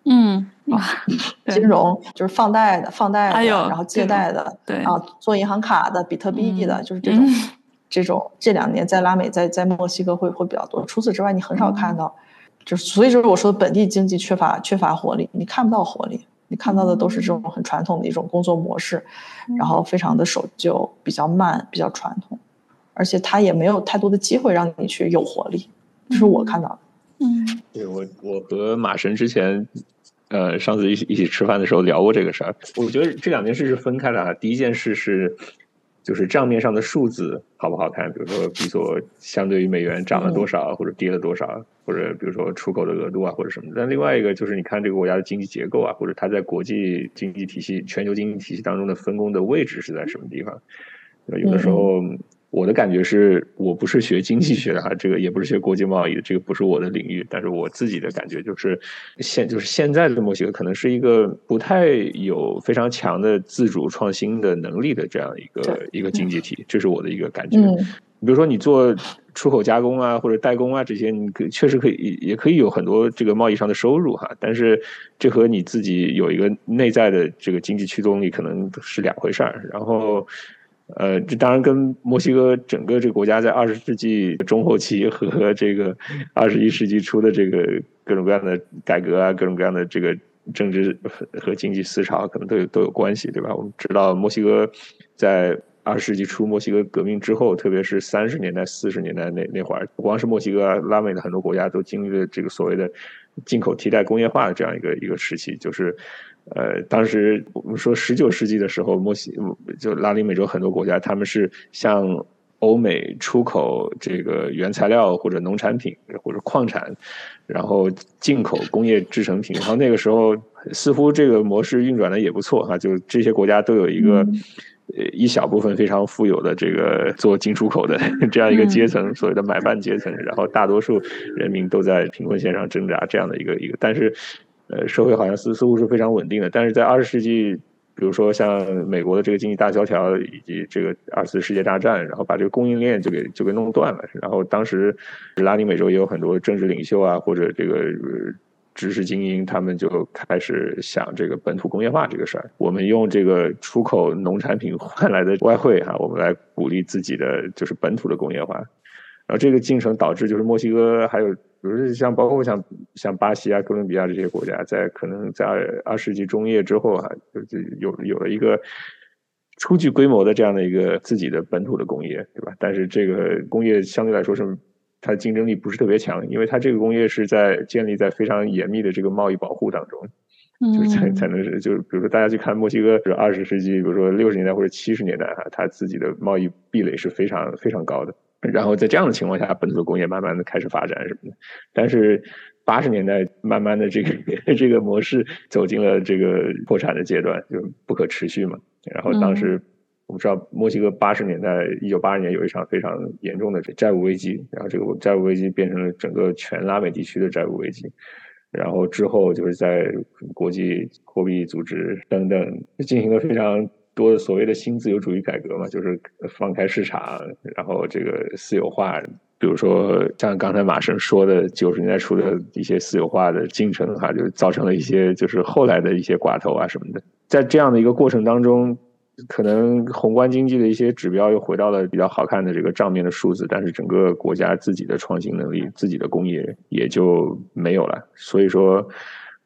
嗯，哇 金融就是放贷的，放贷的，然后借贷的，对啊，做银行卡的，比特币的，就是这种，这种这两年在拉美，在在墨西哥会会比较多。除此之外，你很少看到，就是所以就是我说的本地经济缺乏缺乏活力，你看不到活力，你看到的都是这种很传统的一种工作模式，然后非常的守旧，比较慢，比较传统，而且它也没有太多的机会让你去有活力，这是我看到的。嗯，对我我和马神之前。呃，上次一起一起吃饭的时候聊过这个事儿。我觉得这两件事是分开的啊。第一件事是，就是账面上的数字好不好看，比如说比索相对于美元涨了多少，或者跌了多少，或者比如说出口的额度啊，或者什么。但另外一个就是你看这个国家的经济结构啊，或者它在国际经济体系、全球经济体系当中的分工的位置是在什么地方。有的时候。我的感觉是我不是学经济学的哈，这个也不是学国际贸易的，这个不是我的领域。但是我自己的感觉就是，现就是现在的墨西哥可能是一个不太有非常强的自主创新的能力的这样一个一个经济体，这是我的一个感觉。比如说你做出口加工啊或者代工啊这些，你可确实可以也可以有很多这个贸易上的收入哈，但是这和你自己有一个内在的这个经济驱动力可能是两回事儿。然后。呃，这当然跟墨西哥整个这个国家在二十世纪中后期和这个二十一世纪初的这个各种各样的改革啊，各种各样的这个政治和经济思潮可能都有都有关系，对吧？我们知道墨西哥在二十世纪初墨西哥革命之后，特别是三十年代、四十年代那那会儿，不光是墨西哥，拉美的很多国家都经历了这个所谓的进口替代工业化的这样一个一个时期，就是。呃，当时我们说十九世纪的时候，墨西就拉丁美洲很多国家，他们是向欧美出口这个原材料或者农产品或者矿产，然后进口工业制成品。然后那个时候似乎这个模式运转的也不错哈，就这些国家都有一个呃一小部分非常富有的这个做进出口的这样一个阶层，所谓的买办阶层，然后大多数人民都在贫困线上挣扎这样的一个一个，但是。呃，社会好像似似乎是非常稳定的，但是在二十世纪，比如说像美国的这个经济大萧条以及这个二次世界大战，然后把这个供应链就给就给弄断了。然后当时拉丁美洲也有很多政治领袖啊，或者这个知识精英，他们就开始想这个本土工业化这个事儿。我们用这个出口农产品换来的外汇哈，我们来鼓励自己的就是本土的工业化。然后这个进程导致就是墨西哥还有。比如像包括像像巴西啊、哥伦比亚这些国家，在可能在二二世纪中叶之后啊，就就有有了一个初具规模的这样的一个自己的本土的工业，对吧？但是这个工业相对来说是它竞争力不是特别强，因为它这个工业是在建立在非常严密的这个贸易保护当中，就是才才能是就是比如说大家去看墨西哥，是二十世纪，比如说六十年代或者七十年代啊，它自己的贸易壁垒是非常非常高的。然后在这样的情况下，本土的工业慢慢的开始发展什么的。但是八十年代慢慢的这个 这个模式走进了这个破产的阶段，就不可持续嘛。然后当时我们知道墨西哥八十年代一九八二年有一场非常严重的债务危机，然后这个债务危机变成了整个全拉美地区的债务危机。然后之后就是在国际货币组织等等进行了非常。多所谓的新自由主义改革嘛，就是放开市场，然后这个私有化，比如说像刚才马生说的九十年代初的一些私有化的进程哈，就造成了一些就是后来的一些寡头啊什么的。在这样的一个过程当中，可能宏观经济的一些指标又回到了比较好看的这个账面的数字，但是整个国家自己的创新能力、自己的工业也就没有了。所以说。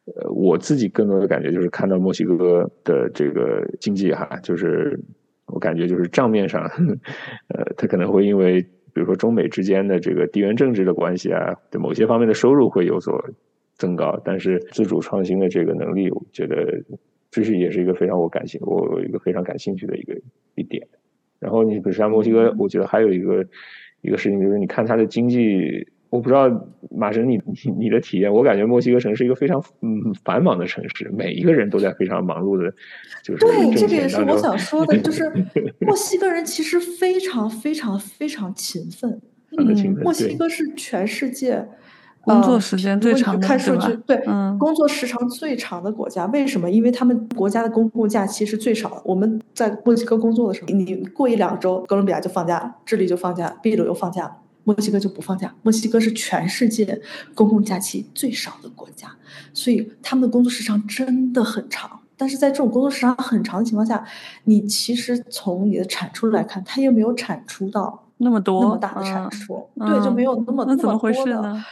呃，我自己更多的感觉就是看到墨西哥的这个经济哈，就是我感觉就是账面上，呃，它可能会因为比如说中美之间的这个地缘政治的关系啊，对某些方面的收入会有所增高，但是自主创新的这个能力，我觉得这是也是一个非常我感兴我一个非常感兴趣的一个一点。然后你比如像墨西哥，我觉得还有一个一个事情就是，你看它的经济。我不知道马神你你 你的体验，我感觉墨西哥城是一个非常嗯繁忙的城市，每一个人都在非常忙碌的，就是对，这个也是我想说的，就是 墨西哥人其实非常非常非常勤奋，嗯，墨西哥是全世界。工作时间最长，看数据，对，嗯，工作时长最长的国家，为什么？因为他们国家的公共假期是最少的。我们在墨西哥工作的时候，你过一两周，哥伦比亚就放假，智利就放假，秘鲁又放假，墨西哥就不放假。墨西哥是全世界公共假期最少的国家，所以他们的工作时长真的很长。但是在这种工作时长很长的情况下，你其实从你的产出来看，它又没有产出到。那么多那么大的产出，对，就没有那么那么多的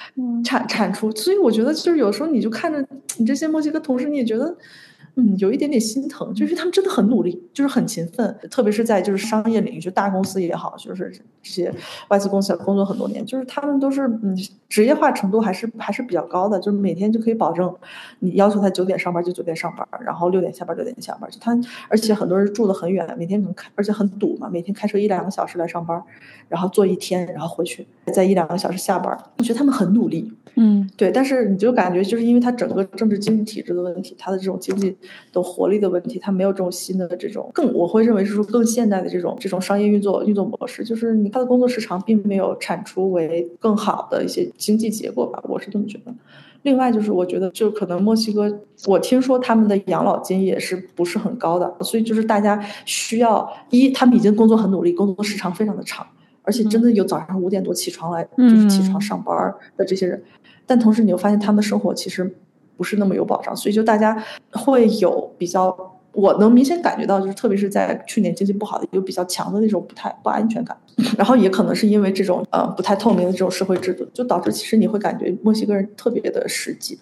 产产出，所以我觉得就是有时候你就看着你这些墨西哥同事，你也觉得。嗯，有一点点心疼，就是他们真的很努力，就是很勤奋，特别是在就是商业领域，就大公司也好，就是这些外资公司工作很多年，就是他们都是嗯，职业化程度还是还是比较高的，就是每天就可以保证你要求他九点上班就九点上班，然后六点下班六点下班，就他而且很多人住的很远，每天能开，而且很堵嘛，每天开车一两个小时来上班，然后坐一天，然后回去再一两个小时下班，我觉得他们很努力，嗯，对，但是你就感觉就是因为他整个政治经济体制的问题，他的这种经济。的活力的问题，他没有这种新的这种更，我会认为是说更现代的这种这种商业运作运作模式，就是你他的工作时长并没有产出为更好的一些经济结果吧，我是这么觉得。另外就是我觉得，就可能墨西哥，我听说他们的养老金也是不是很高的，所以就是大家需要一，他们已经工作很努力，工作时长非常的长，而且真的有早上五点多起床来就是起床上班的这些人，但同时你又发现他们的生活其实。不是那么有保障，所以就大家会有比较，我能明显感觉到，就是特别是在去年经济不好的，有比较强的那种不太不安全感。然后也可能是因为这种呃不太透明的这种社会制度，就导致其实你会感觉墨西哥人特别的实际，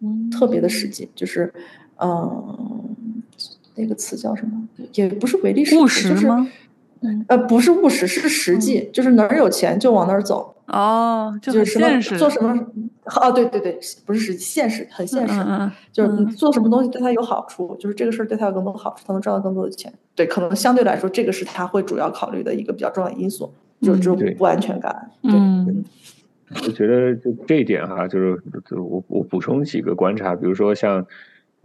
嗯，特别的实际，就是嗯，那个词叫什么？也不是唯利是图，就是呃不是务实，是实际，就是哪儿有钱就往哪儿走。哦，就是什么做什么？哦，对对对，不是实现实，很现实。就是你做什么东西对他有好处，就是这个事儿对他有更多好处，他能赚到更多的钱。对，可能相对来说，这个是他会主要考虑的一个比较重要的因素，就是这种不安全感。嗯，我觉得就这一点哈，就是就我我补充几个观察，比如说像。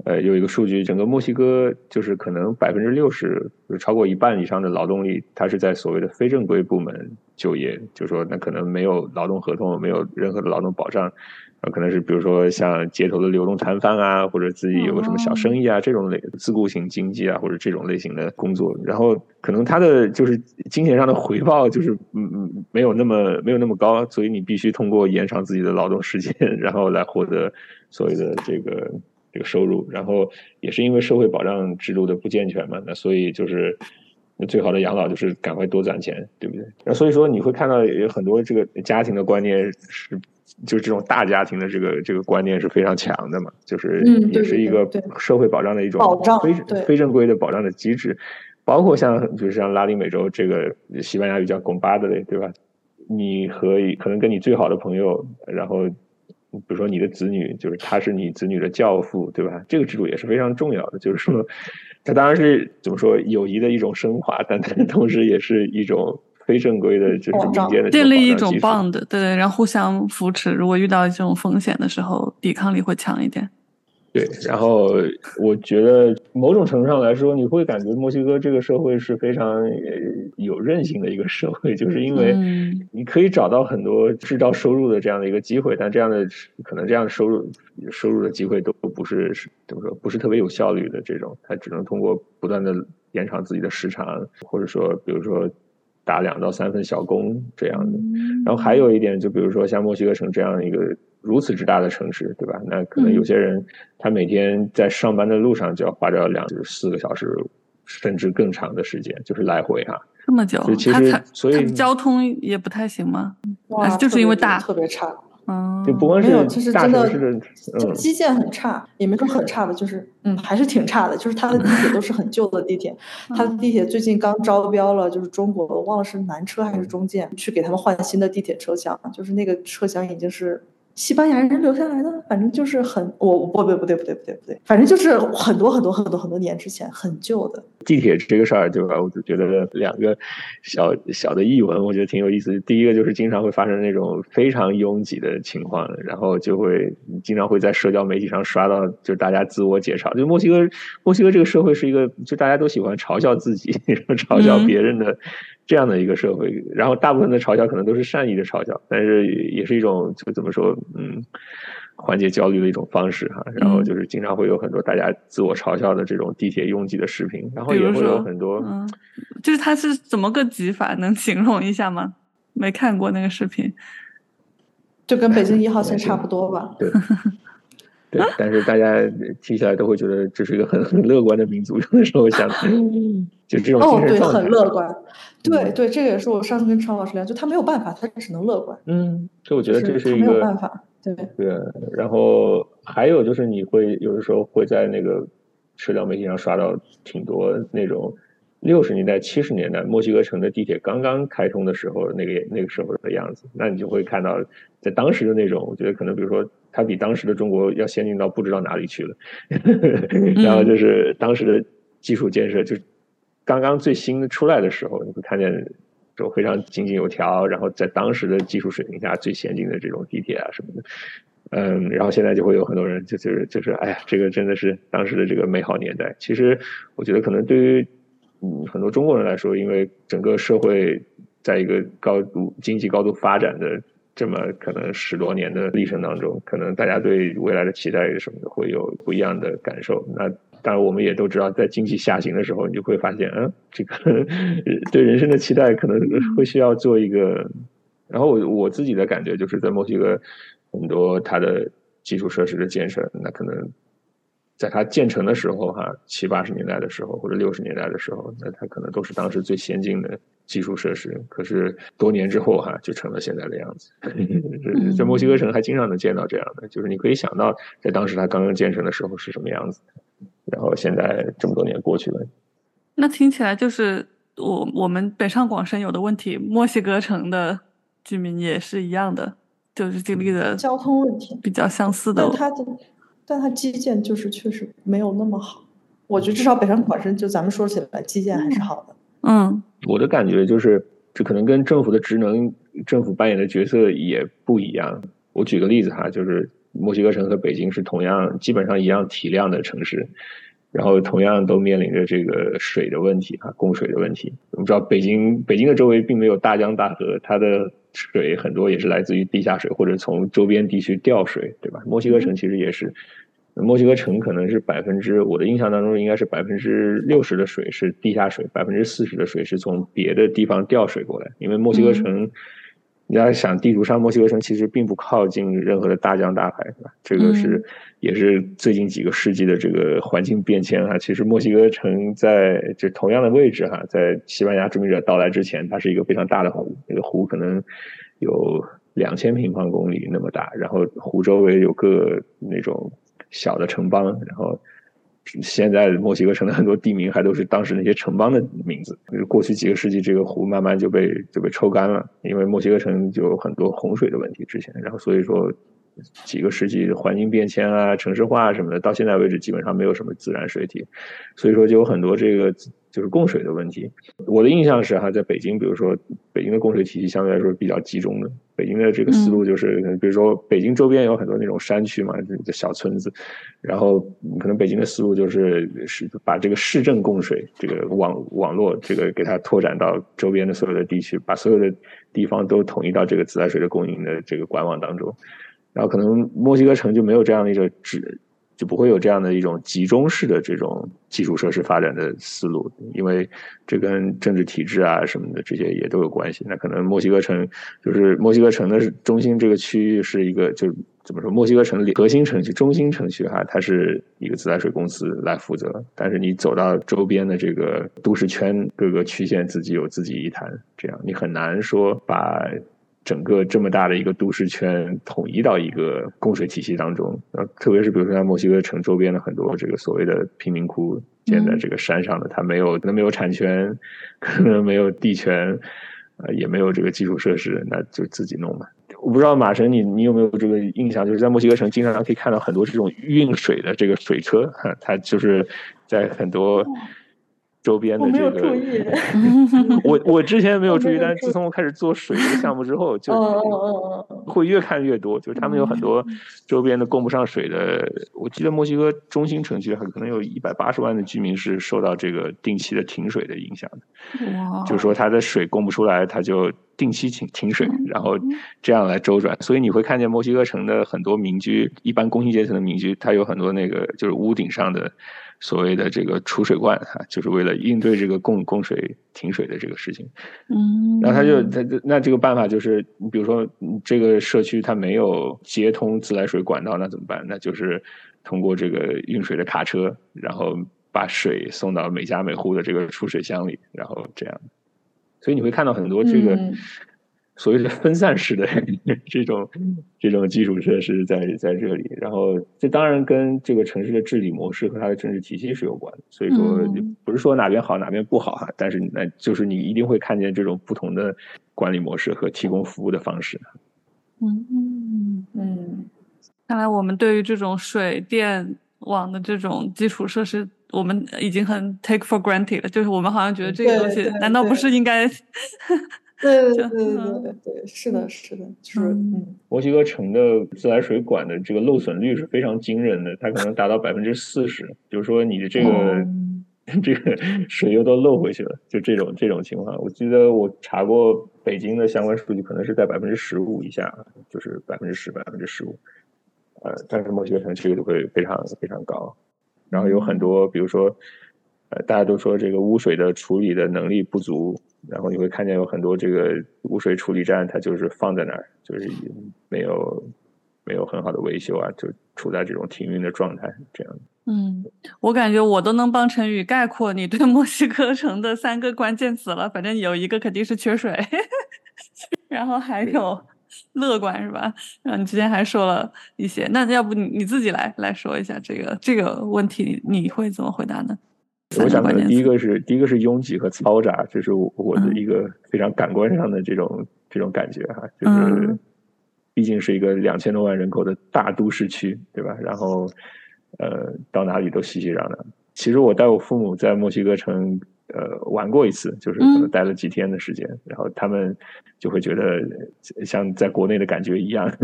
呃，有一个数据，整个墨西哥就是可能百分之六十，就是超过一半以上的劳动力，它是在所谓的非正规部门就业，就说那可能没有劳动合同，没有任何的劳动保障，呃，可能是比如说像街头的流动摊贩啊，或者自己有个什么小生意啊这种类自雇型经济啊，或者这种类型的工作，然后可能他的就是金钱上的回报就是嗯嗯没有那么没有那么高，所以你必须通过延长自己的劳动时间，然后来获得所谓的这个。这个收入，然后也是因为社会保障制度的不健全嘛，那所以就是那最好的养老就是赶快多攒钱，对不对？那所以说你会看到有很多这个家庭的观念是，就是这种大家庭的这个这个观念是非常强的嘛，就是也是一个社会保障的一种非非正规的保障的机制，包括像就是像拉丁美洲这个西班牙语叫 m b a d 对吧？你和可能跟你最好的朋友，然后。比如说你的子女，就是他是你子女的教父，对吧？这个制度也是非常重要的。就是说，它当然是怎么说友谊的一种升华，但它同时也是一种非正规的，就是民间的建立一种 bond，对对，然后互相扶持。如果遇到这种风险的时候，抵抗力会强一点。对，然后我觉得某种程度上来说，你会感觉墨西哥这个社会是非常有韧性的一个社会，就是因为你可以找到很多制造收入的这样的一个机会，但这样的可能这样的收入收入的机会都不是怎么说，不是特别有效率的这种，它只能通过不断的延长自己的时长，或者说比如说打两到三份小工这样的。然后还有一点，就比如说像墨西哥城这样一个。如此之大的城市，对吧？那可能有些人他每天在上班的路上就要花掉两至四个小时，甚至更长的时间，就是来回哈。这么久，其实所以交通也不太行吗？哇，就是因为大，特别差。嗯，就不光是没有，其实真的，就基建很差，也没说很差的，就是嗯，还是挺差的。就是它的地铁都是很旧的地铁，它的地铁最近刚招标了，就是中国我忘了是南车还是中建，去给他们换新的地铁车厢，就是那个车厢已经是。西班牙人留下来的，反正就是很我不不不对不对不对不对，反正就是很多很多很多很多年之前很旧的，地铁这个事儿，对吧？我就觉得两个小小的译文，我觉得挺有意思。第一个就是经常会发生那种非常拥挤的情况，然后就会经常会在社交媒体上刷到，就是大家自我介绍。就墨西哥，墨西哥这个社会是一个，就大家都喜欢嘲笑自己，嘲笑别人的这样的一个社会。然后大部分的嘲笑可能都是善意的嘲笑，但是也是一种就怎么说，嗯。缓解焦虑的一种方式哈，然后就是经常会有很多大家自我嘲笑的这种地铁拥挤的视频，然后也会有很多，嗯，就是它是怎么个挤法？能形容一下吗？没看过那个视频，就跟北京一号线差不多吧？对，对，但是大家听起来都会觉得这是一个很很乐观的民族，有的时候想，就这种哦，对，很乐观，对对，这个也是我上次跟常老师聊，就他没有办法，他只能乐观，嗯，所以我觉得这是一个没有办法。对对，然后还有就是你会有的时候会在那个社交媒体上刷到挺多那种六十年代、七十年代墨西哥城的地铁刚刚开通的时候那个那个时候的样子，那你就会看到在当时的那种，我觉得可能比如说它比当时的中国要先进到不知道哪里去了，然后就是当时的基础建设就刚刚最新出来的时候，你会看见。就非常井井有条，然后在当时的技术水平下最先进的这种地铁啊什么的，嗯，然后现在就会有很多人就就是就是哎呀，这个真的是当时的这个美好年代。其实我觉得可能对于嗯很多中国人来说，因为整个社会在一个高度经济高度发展的这么可能十多年的历程当中，可能大家对未来的期待什么的会有不一样的感受。那当然，我们也都知道，在经济下行的时候，你就会发现，嗯，这个 对人生的期待可能会需要做一个。然后我我自己的感觉就是在墨西哥，很多它的基础设施的建设，那可能在它建成的时候，哈，七八十年代的时候或者六十年代的时候，那它可能都是当时最先进的基础设施。可是多年之后，哈，就成了现在的样子。在墨西哥城还经常能见到这样的，就是你可以想到，在当时它刚刚建成的时候是什么样子。然后现在这么多年过去了，那听起来就是我我们北上广深有的问题，墨西哥城的居民也是一样的，就是经历的交通问题比较相似的。但它的，但它基建就是确实没有那么好。我觉得至少北上广深就咱们说起来，基建还是好的。嗯，我的感觉就是，这可能跟政府的职能、政府扮演的角色也不一样。我举个例子哈，就是。墨西哥城和北京是同样基本上一样体量的城市，然后同样都面临着这个水的问题啊，供水的问题。我们知道北京北京的周围并没有大江大河，它的水很多也是来自于地下水或者从周边地区调水，对吧？墨西哥城其实也是，墨西哥城可能是百分之我的印象当中应该是百分之六十的水是地下水，百分之四十的水是从别的地方调水过来，因为墨西哥城。你要想地图上墨西哥城其实并不靠近任何的大江大海，是吧？这个是也是最近几个世纪的这个环境变迁啊。其实墨西哥城在这同样的位置哈，在西班牙殖民者到来之前，它是一个非常大的湖，那个湖可能有两千平方公里那么大，然后湖周围有个那种小的城邦，然后。现在墨西哥城的很多地名还都是当时那些城邦的名字。过去几个世纪，这个湖慢慢就被就被抽干了，因为墨西哥城就有很多洪水的问题。之前，然后所以说几个世纪环境变迁啊、城市化什么的，到现在为止基本上没有什么自然水体，所以说就有很多这个。就是供水的问题，我的印象是哈，在北京，比如说北京的供水体系相对来说比较集中的。北京的这个思路就是，比如说北京周边有很多那种山区嘛，这小村子，然后可能北京的思路就是是把这个市政供水这个网网络这个给它拓展到周边的所有的地区，把所有的地方都统一到这个自来水的供应的这个管网当中。然后可能墨西哥城就没有这样的一个只。就不会有这样的一种集中式的这种基础设施发展的思路，因为这跟政治体制啊什么的这些也都有关系。那可能墨西哥城就是墨西哥城的中心这个区域是一个，就怎么说？墨西哥城里核心城区、中心城区哈，它是一个自来水公司来负责，但是你走到周边的这个都市圈，各个区县自己有自己一谈，这样你很难说把。整个这么大的一个都市圈统一到一个供水体系当中，呃，特别是比如说像墨西哥城周边的很多这个所谓的贫民窟建在这个山上的，它没有可能没有产权，可能没有地权，呃，也没有这个基础设施，那就自己弄吧。我不知道马神，你你有没有这个印象？就是在墨西哥城经常可以看到很多这种运水的这个水车，哈，它就是在很多。周边的这个。我我之前没有注意，但是自从我开始做水这个项目之后，就会越看越多，就是他们有很多周边的供不上水的。我记得墨西哥中心城区可能有一百八十万的居民是受到这个定期的停水的影响的，就是说它的水供不出来，它就定期停停水，然后这样来周转。所以你会看见墨西哥城的很多民居，一般工薪阶层的民居，它有很多那个就是屋顶上的所谓的这个储水罐哈，就是为了应对这个供供水停水的这个事情。嗯，然后他就他就那这个办法就是，你比如说嗯这个社区它没有接通自来水管道，那怎么办？那就是通过这个运水的卡车，然后把水送到每家每户的这个储水箱里，然后这样。所以你会看到很多这个嗯。所谓的分散式的 这种这种基础设施在在这里，然后这当然跟这个城市的治理模式和它的政治体系是有关的。所以说嗯。不是说哪边好哪边不好哈，但是那就是你一定会看见这种不同的管理模式和提供服务的方式。嗯，嗯，看来我们对于这种水电网的这种基础设施，我们已经很 take for granted 了。就是我们好像觉得这个东西难道不是应该？就对对对对嗯对对，是的，是的，就是墨西哥城的自来水管的这个漏损率是非常惊人的，它可能达到百分之四十，就是说你的这个、哦 这个水又都漏回去了，就这种这种情况。我记得我查过北京的相关数据，可能是在百分之十五以下，就是百分之十、百分之十五。呃，但是墨西哥城这个就会非常非常高，然后有很多，比如说，呃，大家都说这个污水的处理的能力不足，然后你会看见有很多这个污水处理站，它就是放在那儿，就是没有没有很好的维修啊，就处在这种停运的状态，这样。嗯，我感觉我都能帮陈宇概括你对墨西哥城的三个关键词了。反正有一个肯定是缺水，然后还有乐观是吧？然后你之前还说了一些，那要不你你自己来来说一下这个这个问题，你你会怎么回答呢？我想的三个关键词第一个是第一个是拥挤和嘈杂，这是我我的嗯一个非常感官上的这种这种感觉哈，就是嗯毕竟是一个两千多万人口的大都市区，对吧？然后呃，到哪里都熙熙攘攘。其实我带我父母在墨西哥城呃玩过一次，就是可能嗯。待了几天的时间，然后他们就会觉得像在国内的感觉一样，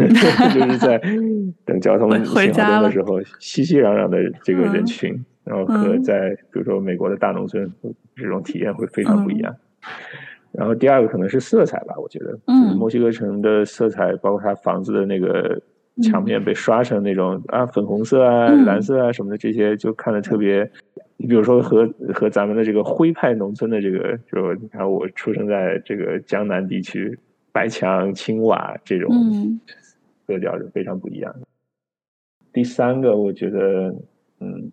就是在 等交通信号灯的时候，熙熙攘攘的这个人嗯。群，然后和嗯在比如说美国的大农村这种体验会非常不一样。然后第二个可能是色彩吧，我觉得，墨西哥城的色彩，包括它房子的那个墙面被刷成那种啊粉红色啊、嗯。蓝色啊什么的，这些就看的特别。你比如说和和咱们的这个徽派农村的这个，就你看我出生在这个江南地区，白墙青瓦这种嗯色调是非常不一样的。第三个，我觉得，嗯，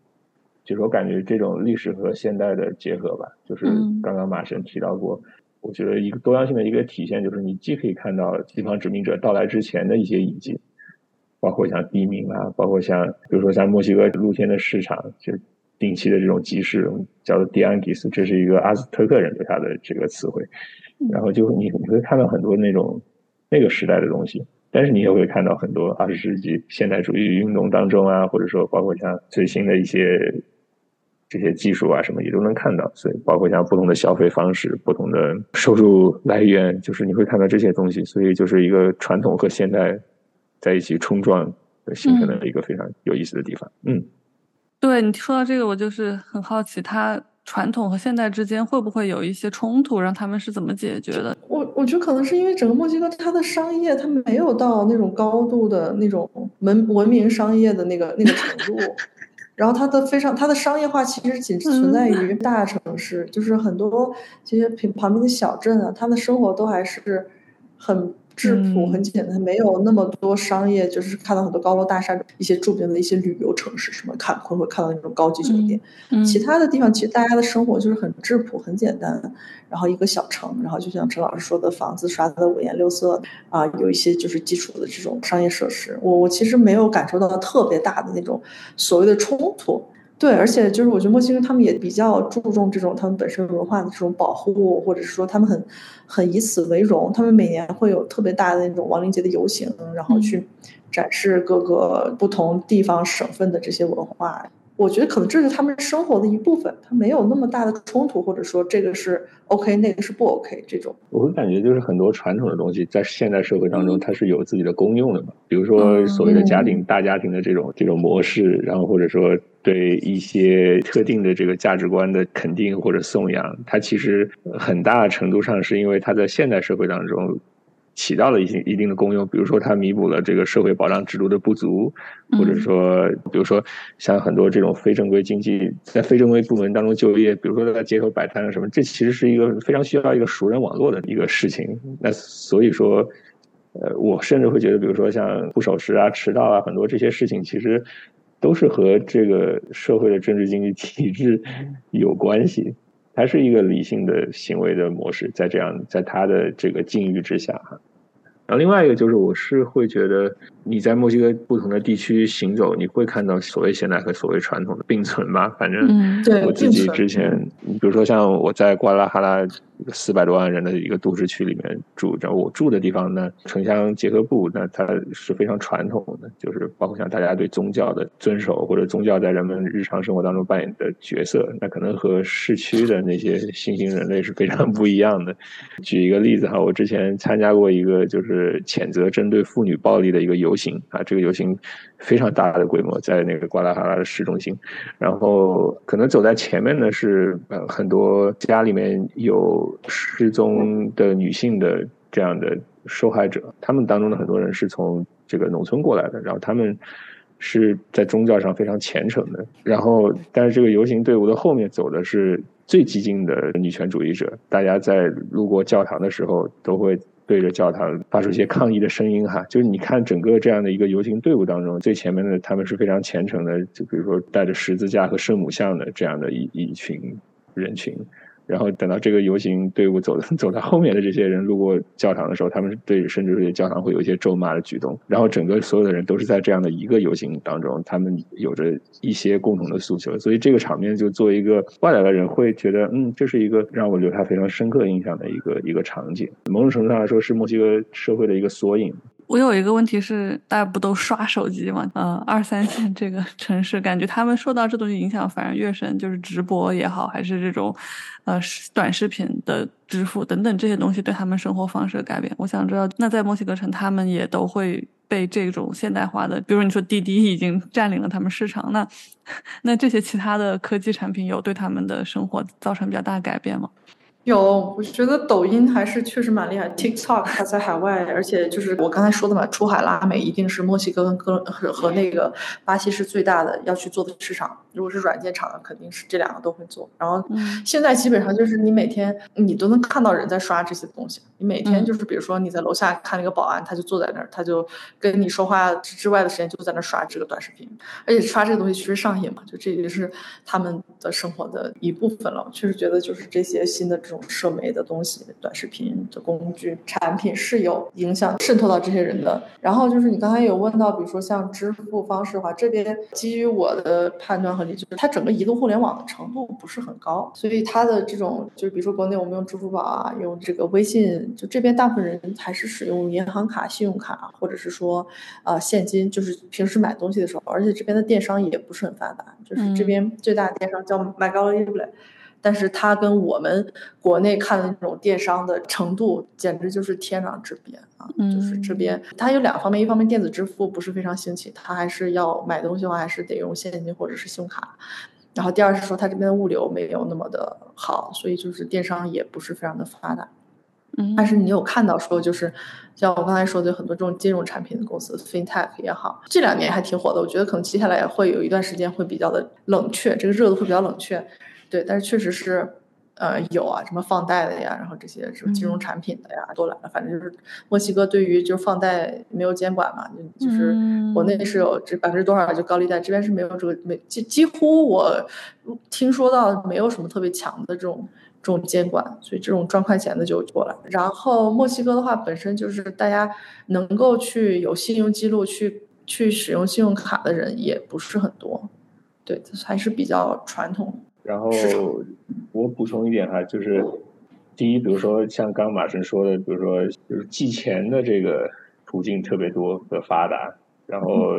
就是我感觉这种历史和现代的结合吧，就是嗯刚刚马神提到过，我觉得一个多样性的一个体现，就是你既可以看到西方殖民者到来之前的一些遗迹，包括像地名啊，包括像比如说像墨西哥露天的市场，就定期的这种集市，叫做 dianguis，这是一个阿兹特克人对它的这个词汇，然后就你你会看到很多那种那个时代的东西。但是你也会看到很多二十世纪现代主义运动当中啊，或者说包括像最新的一些这些技术啊什么也都能看到，所以包括像不同的消费方式、不同的收入来源，就是你会看到这些东西，所以就是一个传统和现代在一起冲撞形成的一个非常有意思的地方。嗯，对你说到这个，我就是很好奇，它传统和现代之间会不会有一些冲突，让他们是怎么解决的？我我觉得可能是因为整个墨西哥它的商业，它没有到那种高度的那种文文明商业的那个那个程度，然后它的非常它的商业化其实仅存在于大城市，就是很多这些平旁边的小镇啊，他们的生活都还是很质朴、嗯很简单，没有那么多商业，就是看到很多高楼大厦，一些著名的一些旅游城市，什么看会会看到那种高级酒店。嗯，其他的地方其实大家的生活就是很质朴、很简单，然后一个小城，然后就像陈老师说的，房子刷的五颜六色啊、有一些就是基础的这种商业设施。我我其实没有感受到特别大的那种所谓的冲突。对，而且就是我觉得墨西哥他们也比较注重这种他们本身文化的这种保护，或者是说他们很很以此为荣。他们每年会有特别大的那种亡灵节的游行，然后去展示各个不同地方省份的这些文化。我觉得可能这是他们生活的一部分，它没有那么大的冲突，或者说这个是 OK，那个是不 OK 这种。我会感觉就是很多传统的东西在现代社会当中，它是有自己的功用的嘛。比如说所谓的家庭、大家庭的这种这种模式，然后或者说对一些特定的这个价值观的肯定或者颂扬，它其实很大程度上是因为它在现代社会当中。起到了一些一定的功用，比如说它弥补了这个社会保障制度的不足，或者说，比如说像很多这种非正规经济在非正规部门当中就业，比如说在街头摆摊啊什么，这其实是一个非常需要一个熟人网络的一个事情。那所以说，呃，我甚至会觉得，比如说像不守时啊、迟到啊，很多这些事情其实都是和这个社会的政治经济体制有关系。它是一个理性的行为的模式，在这样，在他的这个境遇之下哈。然后另外一个就是，我是会觉得你在墨西哥不同的地区行走，你会看到所谓现代和所谓传统的并存吧。反正我自己之前，比如说像我在瓜拉哈拉。四百多万人的一个都市区里面住，着我住的地方呢，城乡结合部，那它是非常传统的，就是包括像大家对宗教的遵守，或者宗教在人们日常生活当中扮演的角色，那可能和市区的那些新兴人类是非常不一样的。举一个例子哈，我之前参加过一个就是谴责针对妇女暴力的一个游行啊，这个游行非常大的规模，在那个瓜拉哈拉的市中心，然后可能走在前面的是呃很多家里面有。失踪的女性的这样的受害者，他们当中的很多人是从这个农村过来的，然后他们是在宗教上非常虔诚的。然后，但是这个游行队伍的后面走的是最激进的女权主义者，大家在路过教堂的时候都会对着教堂发出一些抗议的声音。哈，就是你看整个这样的一个游行队伍当中，最前面的他们是非常虔诚的，就比如说带着十字架和圣母像的这样的一一群人群。然后等到这个游行队伍走 走到后面的这些人路过教堂的时候，他们对甚至是教堂会有一些咒骂的举动。然后整个所有的人都是在这样的一个游行当中，他们有着一些共同的诉求。所以这个场面就作为一个外来的人会觉得，嗯，这是一个让我留下非常深刻印象的一个一个场景。某种程度上来说，是墨西哥社会的一个缩影。我有一个问题是，大家不都刷手机吗？嗯，二三线这个城市，感觉他们受到这东西影响反而越深，就是直播也好，还是这种，呃，短视频的支付等等这些东西对他们生活方式的改变。我想知道，那在墨西哥城，他们也都会被这种现代化的，比如你说滴滴已经占领了他们市场，那 那这些其他的科技产品有对他们的生活造成比较大改变吗？有，我觉得抖音还是确实蛮厉害。TikTok 它在海外，而且就是我刚才说的嘛，出海拉美一定是墨西哥跟哥和和那个巴西是最大的要去做的市场。如果是软件厂的，肯定是这两个都会做。然后现在基本上就是你每天你都能看到人在刷这些东西。你每天就是比如说你在楼下看那个保安，他就坐在那儿，他就跟你说话之外的时间就在那刷这个短视频，而且刷这个东西其实上瘾嘛，就这也是他们的生活的一部分了。确实觉得就是这些新的。这种社媒的东西、短视频的工具、产品是有影响渗透到这些人的。然后就是你刚才有问到，比如说像支付方式的话，这边基于我的判断和理解，它整个移动互联网的程度不是很高，所以它的这种就是比如说国内我们用支付宝啊，用这个微信，就这边大部分人还是使用银行卡、信用卡，或者是说呃现金，就是平时买东西的时候，而且这边的电商也不是很发达，就是这边最大的电商叫 Magallanes。但是它跟我们国内看的那种电商的程度，简直就是天壤之别啊！就是这边它有两方面，一方面电子支付不是非常兴起，它还是要买东西的话还是得用现金或者是信用卡。然后第二是说它这边的物流没有那么的好，所以就是电商也不是非常的发达。嗯，但是你有看到说就是像我刚才说的很多这种金融产品的公司，FinTech 也好，这两年还挺火的。我觉得可能接下来会有一段时间会比较的冷却，这个热度会比较冷却。对，但是确实是，呃，有啊，什么放贷的呀，然后这些什么金融产品的呀，都来了。反正就是墨西哥对于就是放贷没有监管嘛，就是国内是有这百分之多少就高利贷，这边是没有这个没几几乎我听说到没有什么特别强的这种这种监管，所以这种赚快钱的就过来。然后墨西哥的话，本身就是大家能够去有信用记录去去使用信用卡的人也不是很多，对，还是比较传统。然后我补充一点哈，就是第一，比如说像刚刚马神说的，比如说就是寄钱的这个途径特别多和发达，然后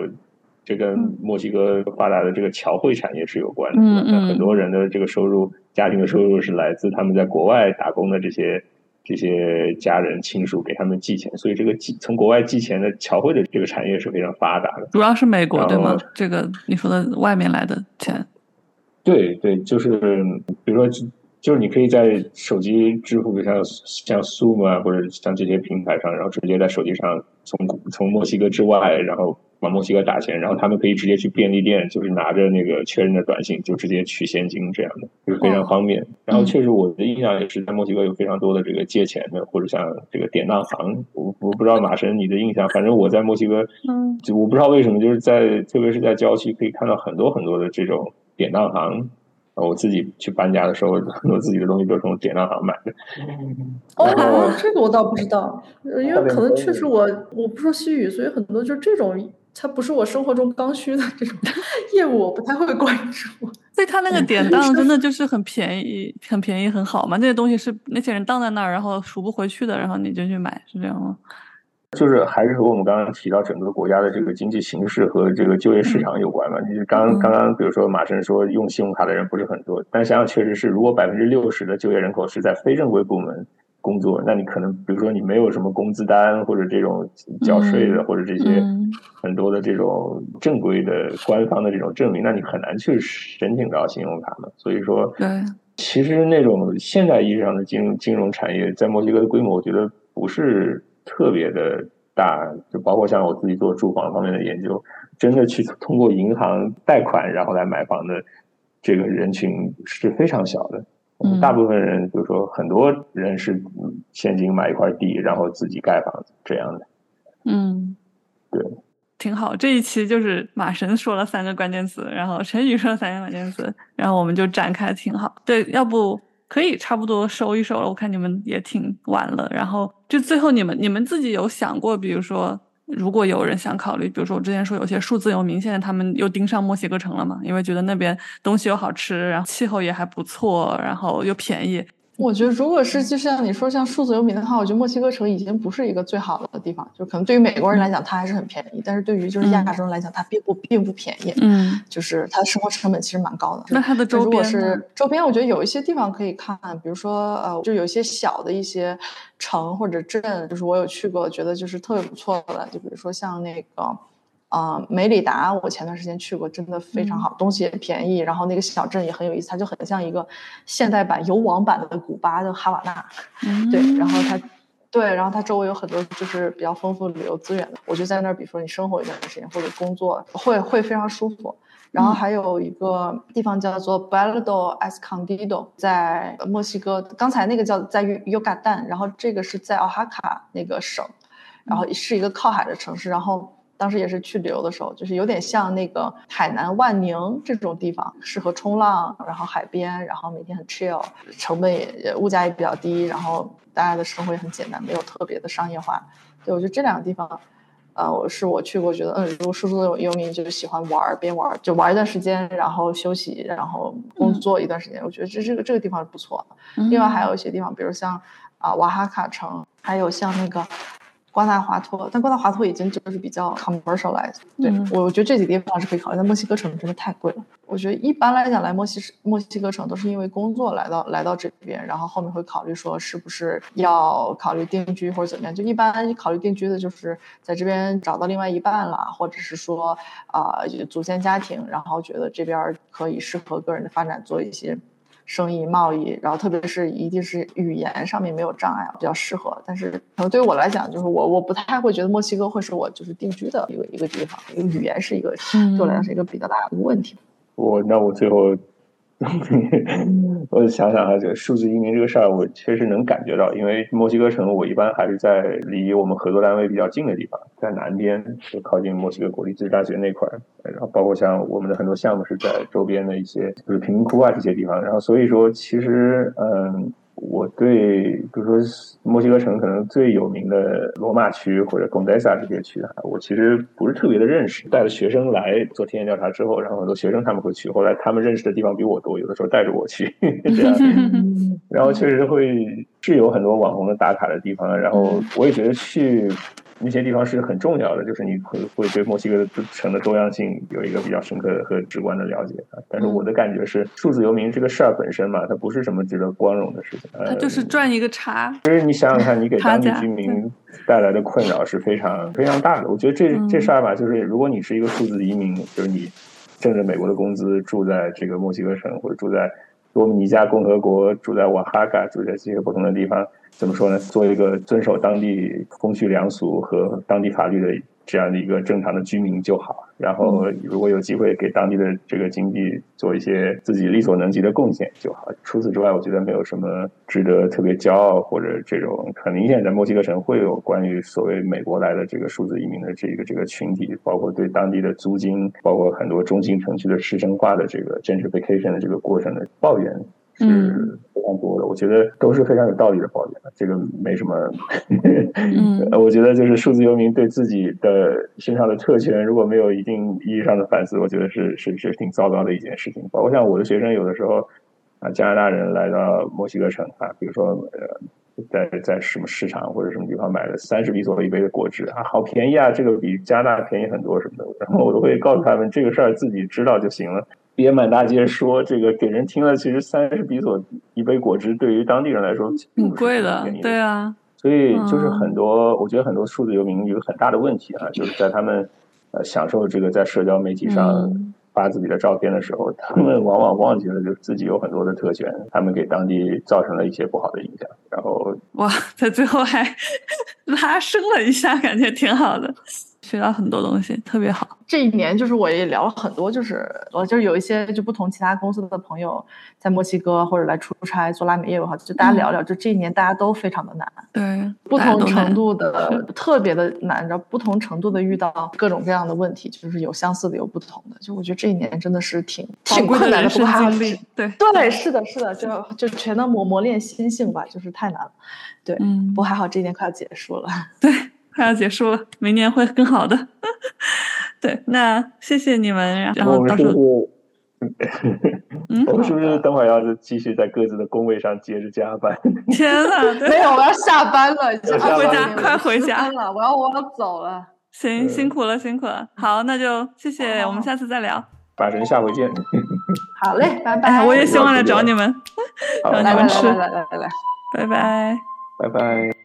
这跟墨西哥发达的这个侨汇产业是有关的。嗯嗯，很多人的这个收入，家庭的收入是来自他们在国外打工的这些这些家人亲属给他们寄钱，所以这个寄从国外寄钱的侨汇的这个产业是非常发达的。主要是美国对吗？这个你说的外面来的钱？对对，就是比如说。就是你可以在手机支付，像像 Zoom 啊，或者像这些平台上，然后直接在手机上从从墨西哥之外，然后往墨西哥打钱，然后他们可以直接去便利店，就是拿着那个确认的短信，就直接取现金这样的，就是非常方便。然后确实我的印象也是在墨西哥有非常多的这个借钱的，或者像这个典当行，我我不知道马神你的印象，反正我在墨西哥，嗯，就我不知道为什么就是在特别是在郊区可以看到很多很多的这种典当行。我自己去搬家的时候，很多自己的东西都是从典当行买的。哦，这个我倒不知道，因为可能确实我我不说西语，所以很多就这种，它不是我生活中刚需的这种业务，我不太会关注。所以他那个典当 真的就是很便宜，很便宜，很好嘛？那些东西是那些人当在那儿，然后赎不回去的，然后你就去买，是这样吗？就是还是和我们刚刚提到整个国家的这个经济形势和这个就业市场有关嘛？你刚刚刚，比如说马生说用信用卡的人不是很多，但想想确实是，如果百分之六十的就业人口是在非正规部门工作，那你可能比如说你没有什么工资单或者这种缴税的或者这些很多的这种正规的官方的这种证明，那你很难去申请到信用卡嘛。所以说，其实那种现代意义上的金融金融产业在墨西哥的规模，我觉得不是。特别的大，就包括像我自己做住房方面的研究，真的去通过银行贷款然后来买房的这个人群是非常小的。大部分人，比如说很多人是现金买一块地，然后自己盖房子这样的。嗯，对，挺好。这一期就是马神说了三个关键词，然后陈宇说了三个关键词，然后我们就展开，挺好。对，要不。可以差不多收一收了，我看你们也挺晚了。然后就最后你们你们自己有想过，比如说如果有人想考虑，比如说我之前说有些数字游民，现在他们又盯上墨西哥城了嘛，因为觉得那边东西又好吃，然后气候也还不错，然后又便宜。我觉得，如果是就像你说像数字游民的话，我觉得墨西哥城已经不是一个最好的地方。就可能对于美国人来讲，它还是很便宜，但是对于就是亚洲人来讲，它并不并不便宜。嗯，就是它的生活成本其实蛮高的。那它的周边是周边，我觉得有一些地方可以看，比如说呃，就有一些小的一些城或者镇，就是我有去过，觉得就是特别不错的。就比如说像那个。啊，梅里达，我前段时间去过，真的非常好，东西也便宜，然后那个小镇也很有意思，它就很像一个现代版游王版的古巴的哈瓦那，对，然后它，对，然后它周围有很多就是比较丰富旅游资源的，我就在那儿，比如说你生活一段时间或者工作，会会非常舒服。然后还有一个地方叫做 Balado Escondido，在墨西哥，刚才那个叫在尤加旦，然后这个是在奥哈卡那个省，然后是一个靠海的城市，然后。当时也是去旅游的时候，就是有点像那个海南万宁这种地方，适合冲浪，然后海边，然后每天很 chill，成本也物价也比较低，然后大家的生活也很简单，没有特别的商业化。对我觉得这两个地方，呃，我是我去过，觉得嗯，如果叔叔游民就是喜欢玩边玩就玩一段时间，然后休息，然后工作一段时间，我觉得这这个这个地方是不错。另外还有一些地方，比如像啊瓦哈卡城，还有像那个。瓜纳华托，但瓜纳华托已经就是比较 commercialized。对我，我觉得这几个地方是可以考虑。但墨西哥城真的太贵了。我觉得一般来讲，来墨西墨西哥城都是因为工作来到来到这边，然后后面会考虑说是不是要考虑定居或者怎么样。就一般考虑定居的，就是在这边找到另外一半了，或者是说啊组建家庭，然后觉得这边可以适合个人的发展，做一些。生意贸易，然后特别是一定是语言上面没有障碍，比较适合。但是可能对于我来讲，就是我我不太会觉得墨西哥会是我就是定居的一个一个地方，因为语言是一个对我来讲是一个比较大的问题。我那我最后。我想想啊，这个数字移民这个事儿，我确实能感觉到，因为墨西哥城我一般还是在离我们合作单位比较近的地方，在南边，就靠近墨西哥国立自治大学那块儿，然后包括像我们的很多项目是在周边的一些，就是贫民窟啊这些地方，然后所以说其实嗯。我对，比如说墨西哥城可能最有名的罗马区或者贡德萨这些区啊，我其实不是特别的认识。带了学生来做田野调查之后，然后很多学生他们会去，后来他们认识的地方比我多，有的时候带着我去 这样。然后确实会是有很多网红的打卡的地方，然后我也觉得去那些地方是很重要的，就是你会会对墨西哥的城的多样性有一个比较深刻和直观的了解啊。但是我的感觉是，数字游民这个事儿本身嘛，它不是什么值得光荣的事情，它就是赚一个差。其实你想想看，你给当地居民带来的困扰是非常非常大的。我觉得这这事儿吧，就是如果你是一个数字移民，就是你挣着美国的工资，住在这个墨西哥城或者住在多米尼加共和国，住在瓦哈卡，住在这些不同的地方。怎么说呢？做一个遵守当地风序良俗和当地法律的。这样的一个正常的居民就好，然后如果有机会给当地的这个经济做一些自己力所能及的贡献就好。除此之外，我觉得没有什么值得特别骄傲或者这种很明显，在墨西哥城会有关于所谓美国来的这个数字移民的这个这个群体，包括对当地的租金，包括很多中心城区的市政化的这个 gentrification 的这个过程的抱怨。是非常多的，我觉得都是非常有道理的抱怨，这个没什么。我觉得就是数字游民对自己的身上的特权，如果没有一定意义上的反思，我觉得是是是挺糟糕的一件事情。包括像我的学生，有的时候啊，加拿大人来到墨西哥城啊，比如说呃，在在什么市场或者什么地方买了三十比索一杯的果汁啊，好便宜啊，这个比加拿大便宜很多什么的，然后我都会告诉他们，这个事儿自己知道就行了。别满大街说这个给人听了，其实三十比索一杯果汁对于当地人来说挺贵的，对啊。所以就是很多，我觉得很多数字游民有很大的问题啊，就是在他们呃享受这个在社交媒体上发自己的照片的时候，他们往往忘记了就是自己有很多的特权，他们给当地造成了一些不好的影响。然后哇，在最后还拉升了一下，感觉挺好的。学到很多东西，特别好。这一年就是我也聊了很多，就是我就是有一些就不同其他公司的朋友在墨西哥或者来出差做拉美业务哈，就大家聊聊，就这一年大家都非常的难，对，不同程度的特别的难，然后不同程度的遇到各种各样的问题，就是有相似的，有不同的。就我觉得这一年真的是挺挺困难的，不还经历，对对，是的，是的，就就全都磨磨练心性吧，就是太难了。对，嗯，不过还好这一年快要结束了，对。快要结束了，明年会更好的。对，那谢谢你们。然后到时候，嗯，我们是不是等会儿要继续在各自的工位上接着加班？天呐，没有，我要下班了，快回家，快回家了，我要我要走了。行，辛苦了，辛苦了。好，那就谢谢，我们下次再聊。法神，下回见。好嘞，拜拜。我也希望来找你们，找你们吃。来来来来来，拜拜，拜拜。